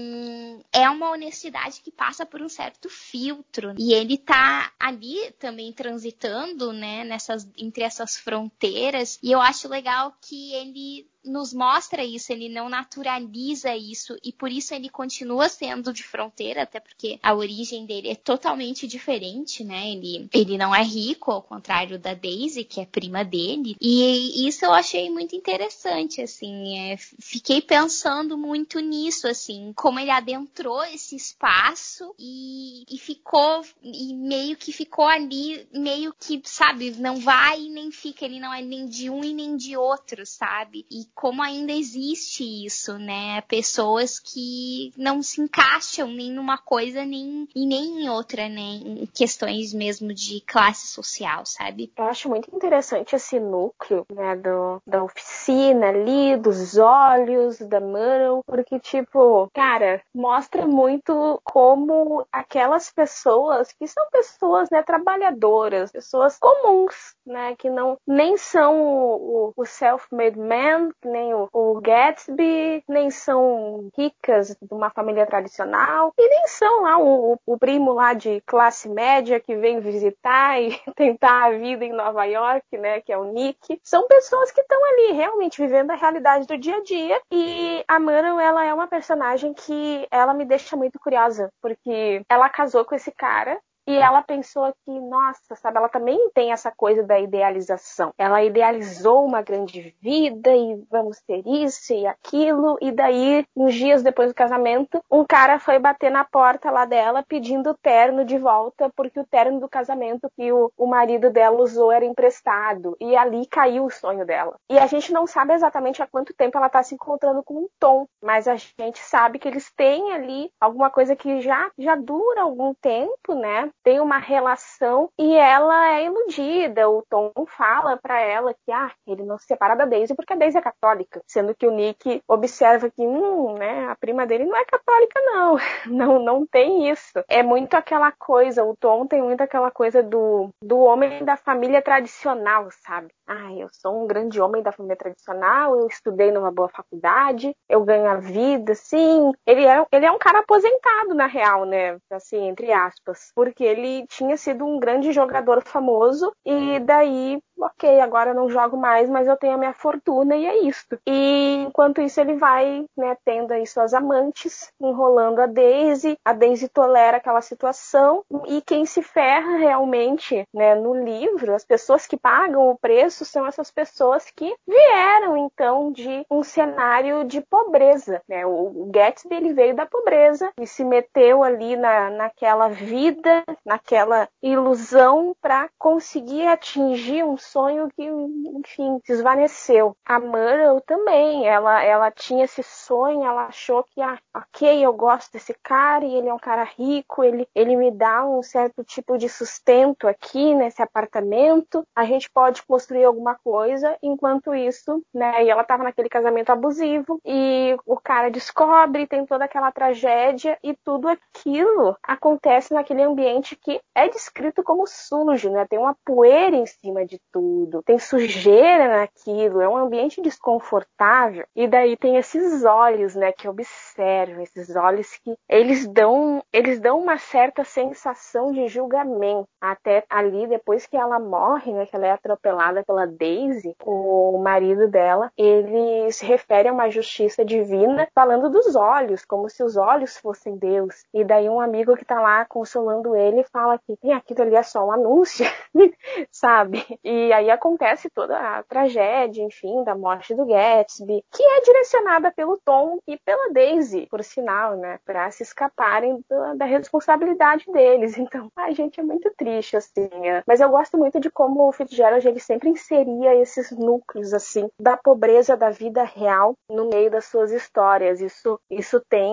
é uma honestidade que passa por um certo filtro. E ele tá ali também transitando, né, nessas, entre essas fronteiras. E eu acho legal que ele nos mostra isso, ele não naturaliza isso e por isso ele continua sendo de fronteira, até porque a origem dele é totalmente diferente, né? Ele, ele não é rico, ao contrário da Daisy, que é prima dele. E isso eu achei muito interessante, assim. É, fiquei pensando muito nisso, assim, como ele adentrou esse espaço e, e ficou, e meio que ficou ali, meio que, sabe, não vai nem fica, ele não é nem de um e nem de outro, sabe? E como ainda existe isso, né? Pessoas que não se encaixam nem numa coisa nem, e nem em outra, né? Em questões mesmo de classe social, sabe? Eu acho muito interessante esse núcleo, né? Do, da oficina ali, dos olhos, da mão, porque, tipo, cara, mostra muito como aquelas pessoas que são pessoas, né, trabalhadoras, pessoas comuns, né, que não nem são o, o self-made man, nem o, o Gatsby, nem são ricas de uma família tradicional, e nem são lá o, o primo lá de classe média que vem visitar e tentar a vida em Nova York, né, que é o Nick. São pessoas que estão ali realmente vivendo a realidade do dia a dia e a Mano, ela é uma personagem que ela me deixa muito curiosa, porque ela casou com esse cara e ela pensou que, nossa, sabe, ela também tem essa coisa da idealização. Ela idealizou uma grande vida e vamos ter isso e aquilo. E daí, uns dias depois do casamento, um cara foi bater na porta lá dela pedindo o terno de volta, porque o terno do casamento que o, o marido dela usou era emprestado. E ali caiu o sonho dela. E a gente não sabe exatamente há quanto tempo ela tá se encontrando com o Tom, mas a gente sabe que eles têm ali alguma coisa que já, já dura algum tempo, né? Tem uma relação e ela é iludida. O Tom fala para ela que ah, ele não se separa da Daisy porque a Daisy é católica, sendo que o Nick observa que hum, né, a prima dele não é católica não, não não tem isso. É muito aquela coisa, o Tom tem muito aquela coisa do, do homem da família tradicional, sabe? Ah, eu sou um grande homem da família tradicional, eu estudei numa boa faculdade, eu ganho a vida, sim. Ele é, ele é um cara aposentado, na real, né? Assim, entre aspas. Porque ele tinha sido um grande jogador famoso e daí ok, agora eu não jogo mais, mas eu tenho a minha fortuna e é isto. E enquanto isso ele vai, né, tendo aí suas amantes, enrolando a Daisy, a Daisy tolera aquela situação e quem se ferra realmente, né, no livro, as pessoas que pagam o preço são essas pessoas que vieram então de um cenário de pobreza, né? O Gatsby ele veio da pobreza e se meteu ali na, naquela vida, naquela ilusão para conseguir atingir um sonho que, enfim, se esvaneceu. A Myrtle também, ela, ela tinha esse sonho, ela achou que, ah, ok, eu gosto desse cara e ele é um cara rico, ele, ele me dá um certo tipo de sustento aqui nesse apartamento, a gente pode construir alguma coisa, enquanto isso, né, e ela tava naquele casamento abusivo e o cara descobre, tem toda aquela tragédia e tudo aquilo acontece naquele ambiente que é descrito como sujo, né, tem uma poeira em cima de tudo tudo, tem sujeira naquilo, é um ambiente desconfortável. E daí tem esses olhos, né, que observam, esses olhos que eles dão, eles dão uma certa sensação de julgamento. Até ali depois que ela morre, né, que ela é atropelada pela Daisy, o marido dela, ele se refere a uma justiça divina, falando dos olhos, como se os olhos fossem Deus. E daí um amigo que tá lá consolando ele fala que tem aquilo ali é só um anúncio, sabe? E e aí acontece toda a tragédia, enfim, da morte do Gatsby, que é direcionada pelo Tom e pela Daisy, por sinal, né, para se escaparem da, da, responsabilidade deles. Então, a gente é muito triste assim. Né? Mas eu gosto muito de como o Fitzgerald ele sempre inseria esses núcleos assim da pobreza da vida real no meio das suas histórias. Isso isso tem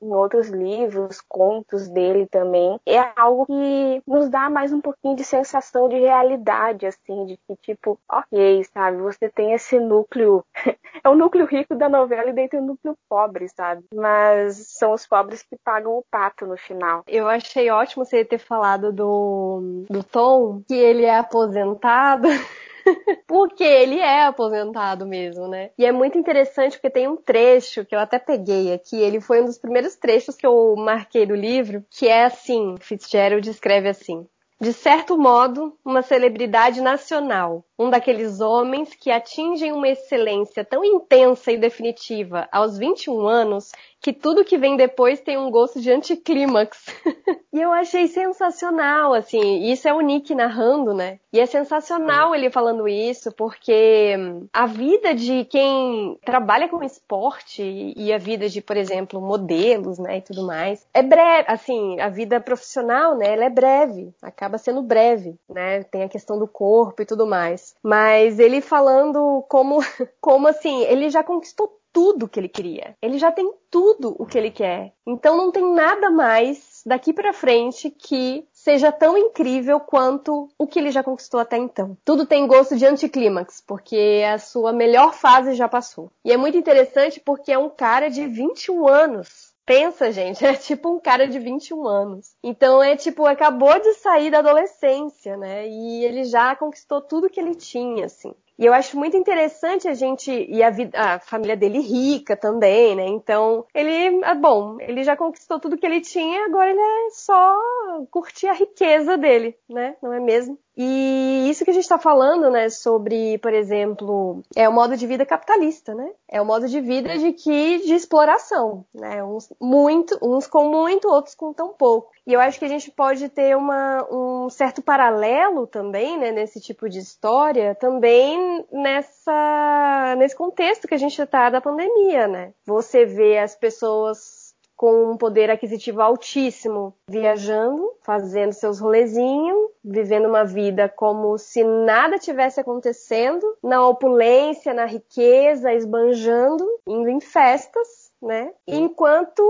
em outros livros, contos dele também. É algo que nos dá mais um pouquinho de sensação de realidade, assim, de que, tipo, ok, sabe, você tem esse núcleo, é o núcleo rico da novela e daí tem o núcleo pobre, sabe? Mas são os pobres que pagam o pato no final. Eu achei ótimo você ter falado do, do Tom, que ele é aposentado. porque ele é aposentado mesmo, né? E é muito interessante porque tem um trecho que eu até peguei aqui, ele foi um dos primeiros trechos que eu marquei do livro, que é assim, Fitzgerald descreve assim: de certo modo, uma celebridade nacional, um daqueles homens que atingem uma excelência tão intensa e definitiva aos 21 anos que tudo que vem depois tem um gosto de anticlímax. e eu achei sensacional, assim, isso é o Nick narrando, né? E é sensacional ele falando isso, porque a vida de quem trabalha com esporte e a vida de, por exemplo, modelos, né, e tudo mais, é breve, assim, a vida profissional, né, ela é breve, acaba sendo breve, né? Tem a questão do corpo e tudo mais. Mas ele falando como, como assim, ele já conquistou tudo que ele queria. Ele já tem tudo o que ele quer. Então não tem nada mais daqui para frente que seja tão incrível quanto o que ele já conquistou até então. Tudo tem gosto de anticlímax, porque a sua melhor fase já passou. E é muito interessante porque é um cara de 21 anos. Pensa, gente, é tipo um cara de 21 anos. Então é tipo, acabou de sair da adolescência, né? E ele já conquistou tudo que ele tinha, assim. E eu acho muito interessante a gente e a, vida, a família dele rica também, né? Então, ele, ah, bom, ele já conquistou tudo que ele tinha, agora ele é só curtir a riqueza dele, né? Não é mesmo? E isso que a gente está falando, né, sobre, por exemplo, é o modo de vida capitalista, né? É o modo de vida de que de exploração, né? Uns muito, uns com muito, outros com tão pouco. E eu acho que a gente pode ter uma, um certo paralelo também, né, nesse tipo de história, também nessa nesse contexto que a gente está da pandemia, né? Você vê as pessoas com um poder aquisitivo altíssimo, viajando, fazendo seus rolezinhos, vivendo uma vida como se nada tivesse acontecendo, na opulência, na riqueza, esbanjando, indo em festas, né? Enquanto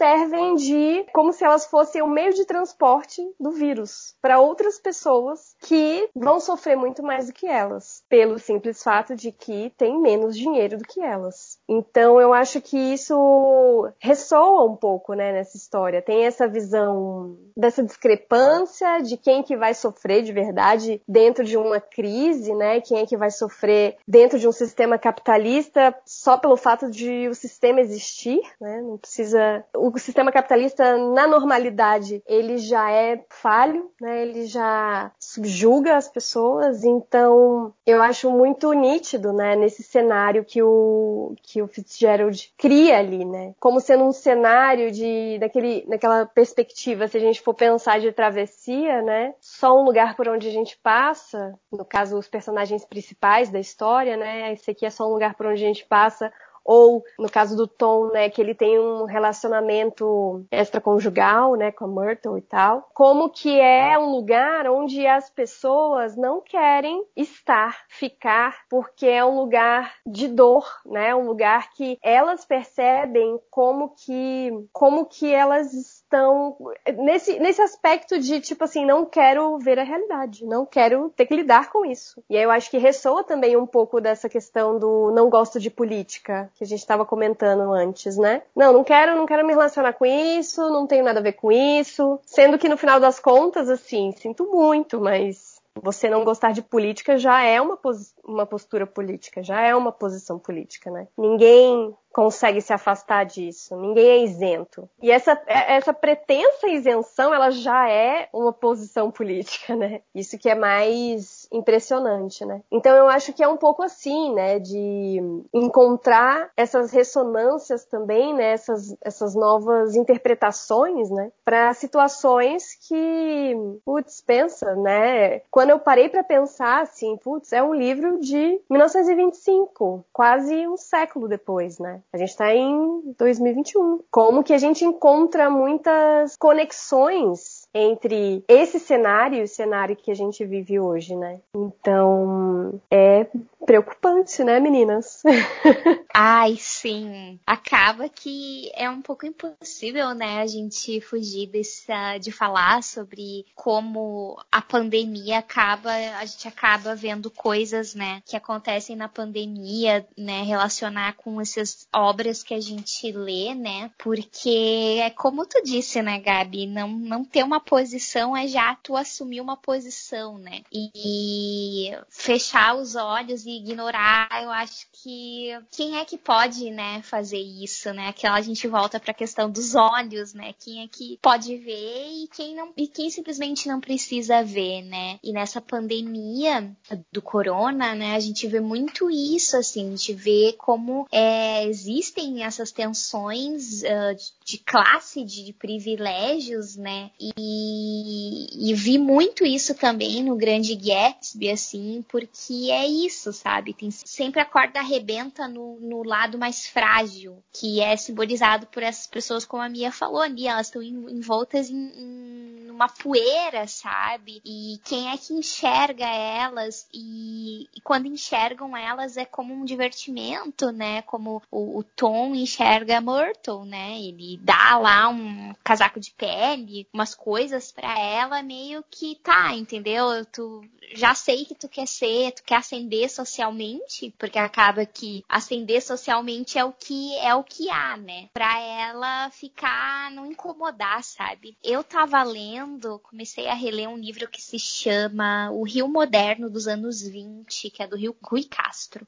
servem de como se elas fossem o meio de transporte do vírus para outras pessoas que vão sofrer muito mais do que elas, pelo simples fato de que têm menos dinheiro do que elas. Então eu acho que isso ressoa um pouco, né, nessa história. Tem essa visão dessa discrepância de quem que vai sofrer de verdade dentro de uma crise, né? Quem é que vai sofrer dentro de um sistema capitalista só pelo fato de o sistema existir, né? Não precisa o sistema capitalista, na normalidade, ele já é falho, né? Ele já subjuga as pessoas. Então, eu acho muito nítido, né? Nesse cenário que o, que o Fitzgerald cria ali, né? Como sendo um cenário de, daquele, daquela perspectiva, se a gente for pensar de travessia, né? Só um lugar por onde a gente passa, no caso, os personagens principais da história, né? Esse aqui é só um lugar por onde a gente passa ou no caso do Tom, né, que ele tem um relacionamento extraconjugal, né, com a Myrtle e tal, como que é um lugar onde as pessoas não querem estar, ficar, porque é um lugar de dor, né, um lugar que elas percebem como que como que elas estão nesse nesse aspecto de tipo assim, não quero ver a realidade, não quero ter que lidar com isso. E aí eu acho que ressoa também um pouco dessa questão do não gosto de política, que a gente estava comentando antes, né? Não, não quero, não quero me relacionar com isso, não tenho nada a ver com isso. Sendo que no final das contas, assim, sinto muito, mas você não gostar de política já é uma, uma postura política, já é uma posição política, né? Ninguém consegue se afastar disso, ninguém é isento. E essa, essa pretensa isenção, ela já é uma posição política, né? Isso que é mais impressionante, né? Então eu acho que é um pouco assim, né? De encontrar essas ressonâncias também, né? Essas, essas novas interpretações, né? Para situações que, putz, pensa, né? Quando eu parei para pensar, assim, putz, é um livro de 1925, quase um século depois, né? A gente está em 2021. Como que a gente encontra muitas conexões entre esse cenário e o cenário que a gente vive hoje, né? Então, é Preocupante, né, meninas? Ai, sim. Acaba que é um pouco impossível, né, a gente fugir dessa, de falar sobre como a pandemia acaba, a gente acaba vendo coisas, né, que acontecem na pandemia, né, relacionar com essas obras que a gente lê, né, porque é como tu disse, né, Gabi, não, não ter uma posição é já tu assumir uma posição, né, e fechar os olhos e ignorar, eu acho que quem é que pode, né, fazer isso, né? Aquela a gente volta para a questão dos olhos, né? Quem é que pode ver e quem não e quem simplesmente não precisa ver, né? E nessa pandemia do corona, né, a gente vê muito isso, assim, a gente vê como é, existem essas tensões uh, de classe, de privilégios, né? E, e vi muito isso também no Grande Gatsby, assim, porque é isso, sabe? Tem sempre a corda arrebenta no, no lado mais frágil, que é simbolizado por essas pessoas, como a Mia falou ali, elas estão envoltas em, em uma poeira, sabe? E quem é que enxerga elas? E, e, quando enxergam elas é como um divertimento, né? Como o, o Tom enxerga Myrtle, né? Ele dá lá um casaco de pele, umas coisas para ela, meio que tá, entendeu? Tu já sei que tu quer ser, tu quer ascender socialmente, porque acaba que ascender socialmente é o que é o que há, né? Para ela ficar não incomodar, sabe? Eu tava lendo, comecei a reler um livro que se chama O Rio Moderno dos anos 20, que é do Rio Rui Castro.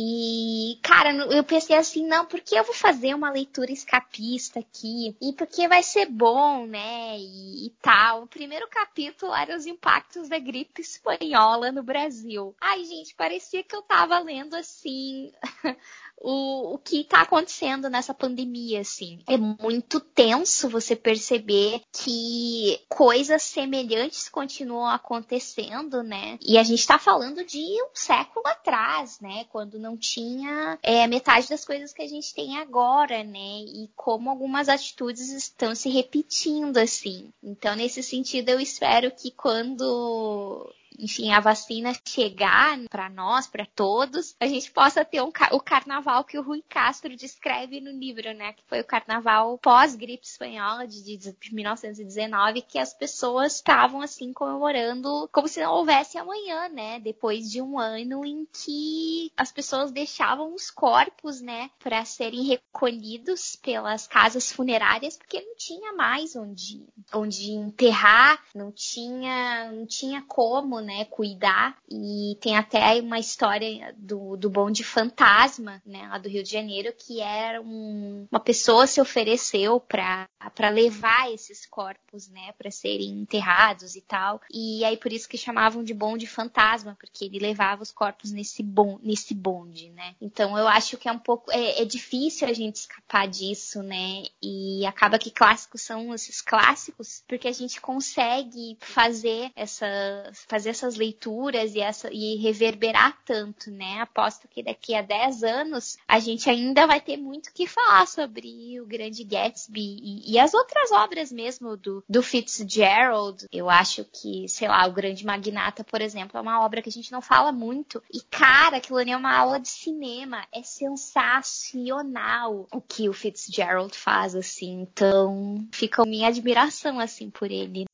E, cara, eu pensei assim, não, porque eu vou fazer uma leitura escapista aqui? E porque vai ser bom, né? E, e tal. O primeiro capítulo era os impactos da gripe espanhola no Brasil. Ai, gente, parecia que eu tava lendo assim. o, o que está acontecendo nessa pandemia, assim. É muito tenso você perceber que coisas semelhantes continuam acontecendo, né? E a gente está falando de um século atrás, né? Quando não tinha é, metade das coisas que a gente tem agora, né? E como algumas atitudes estão se repetindo, assim. Então, nesse sentido, eu espero que quando enfim, a vacina chegar para nós, para todos, a gente possa ter um, o carnaval que o Rui Castro descreve no livro, né? Que foi o carnaval pós-gripe espanhola de, de 1919, que as pessoas estavam assim comemorando como se não houvesse amanhã, né? Depois de um ano em que as pessoas deixavam os corpos, né, para serem recolhidos pelas casas funerárias, porque não tinha mais onde, onde enterrar, não tinha, não tinha como, né, cuidar. E tem até uma história do, do bonde fantasma, né, lá do Rio de Janeiro, que era um, uma pessoa se ofereceu para levar esses corpos, né, para serem enterrados e tal. E aí por isso que chamavam de bonde fantasma, porque ele levava os corpos nesse, bon, nesse bonde, né. Então eu acho que é um pouco, é, é difícil a gente escapar disso, né, e acaba que clássicos são esses clássicos, porque a gente consegue fazer essa, fazer essas leituras e, essa, e reverberar tanto, né? Aposto que daqui a 10 anos a gente ainda vai ter muito que falar sobre o Grande Gatsby e, e as outras obras mesmo do, do Fitzgerald. Eu acho que, sei lá, o Grande Magnata, por exemplo, é uma obra que a gente não fala muito. E, cara, aquilo ali é uma aula de cinema. É sensacional o que o Fitzgerald faz, assim. Então, fica minha admiração, assim, por ele.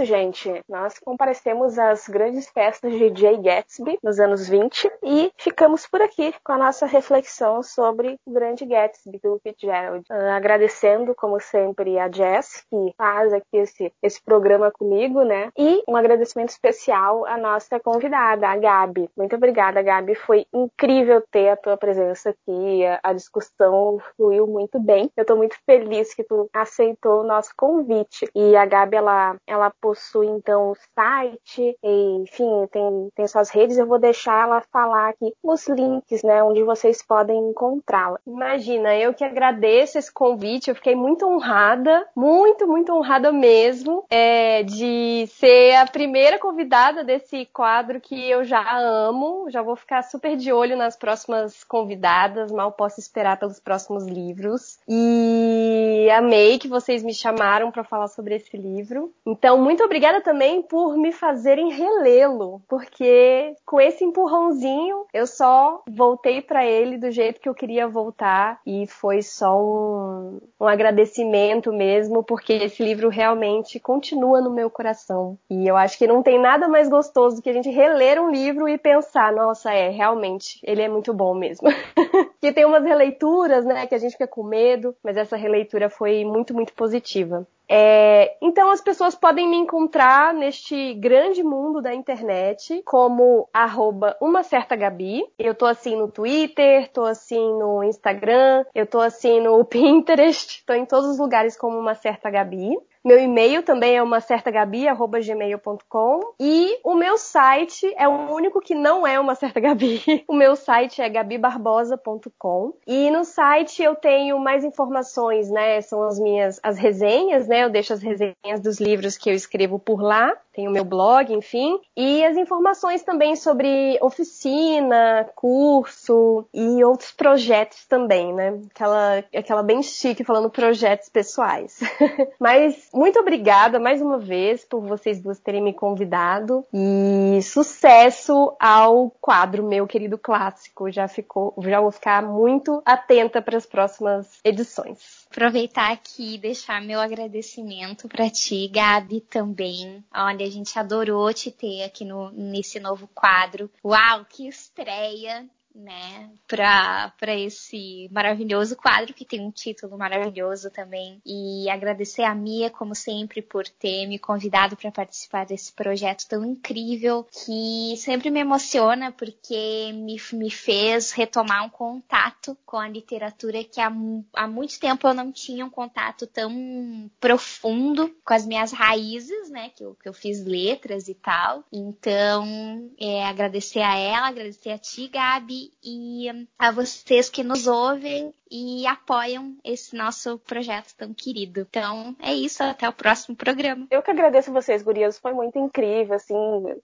Isso, gente. Nós comparecemos às grandes festas de Jay Gatsby nos anos 20 e ficamos por aqui com a nossa reflexão sobre o grande Gatsby do Fitzgerald. Uh, agradecendo, como sempre, a Jess, que faz aqui esse, esse programa comigo, né? E um agradecimento especial à nossa convidada, a Gabi. Muito obrigada, Gabi. Foi incrível ter a tua presença aqui. A, a discussão fluiu muito bem. Eu tô muito feliz que tu aceitou o nosso convite. E a Gabi, ela, ela possui então o site, e, enfim, tem, tem suas redes, eu vou deixar ela falar aqui os links, né, onde vocês podem encontrá-la. Imagina, eu que agradeço esse convite, eu fiquei muito honrada, muito, muito honrada mesmo, é, de ser a primeira convidada desse quadro que eu já amo, já vou ficar super de olho nas próximas convidadas, mal posso esperar pelos próximos livros. E amei que vocês me chamaram para falar sobre esse livro. Então, muito obrigada também por me fazerem relê-lo, porque com esse empurrãozinho eu só voltei para ele do jeito que eu queria voltar e foi só um, um agradecimento mesmo, porque esse livro realmente continua no meu coração. E eu acho que não tem nada mais gostoso do que a gente reler um livro e pensar, nossa, é, realmente, ele é muito bom mesmo. que tem umas releituras, né, que a gente fica com medo, mas essa releitura foi muito, muito positiva. É, então as pessoas podem me encontrar neste grande mundo da internet como arroba uma certa Gabi. Eu tô assim no Twitter, tô assim no Instagram, eu tô assim no Pinterest, tô em todos os lugares como uma certa Gabi. Meu e-mail também é uma certa gabi@gmail.com e o meu site é o único que não é uma certa Gabi. O meu site é gabibarbosa.com e no site eu tenho mais informações, né? São as minhas as resenhas, né? Eu deixo as resenhas dos livros que eu escrevo por lá tem o meu blog, enfim, e as informações também sobre oficina, curso e outros projetos também, né? Aquela, aquela bem chique falando projetos pessoais. Mas muito obrigada mais uma vez por vocês duas terem me convidado e sucesso ao quadro meu querido clássico. Já ficou, já vou ficar muito atenta para as próximas edições aproveitar aqui e deixar meu agradecimento para ti, Gabi, também. Olha, a gente adorou te ter aqui no, nesse novo quadro. Uau, que estreia! Né, para esse maravilhoso quadro que tem um título maravilhoso também. E agradecer a Mia, como sempre, por ter me convidado para participar desse projeto tão incrível que sempre me emociona porque me, me fez retomar um contato com a literatura que há, há muito tempo eu não tinha um contato tão profundo com as minhas raízes, né, que eu, que eu fiz letras e tal. Então, é, agradecer a ela, agradecer a ti, Gabi, e a vocês que nos ouvem e apoiam esse nosso projeto tão querido. Então é isso, até o próximo programa. Eu que agradeço vocês, gurias, foi muito incrível, assim,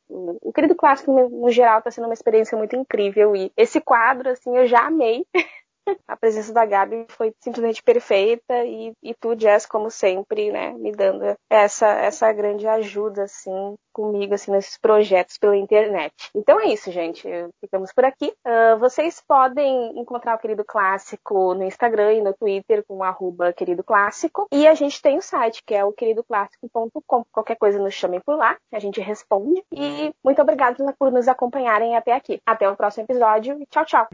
o querido clássico no geral está sendo uma experiência muito incrível e esse quadro, assim, eu já amei. A presença da Gabi foi simplesmente perfeita e, e tu, Jess, como sempre, né, me dando essa, essa grande ajuda, assim, comigo, assim, nesses projetos pela internet. Então é isso, gente. Ficamos por aqui. Uh, vocês podem encontrar o Querido Clássico no Instagram e no Twitter com arroba Querido Clássico. E a gente tem o site, que é o queridoclássico.com. Qualquer coisa nos chamem por lá, a gente responde. E muito obrigada por nos acompanharem até aqui. Até o próximo episódio. Tchau, tchau.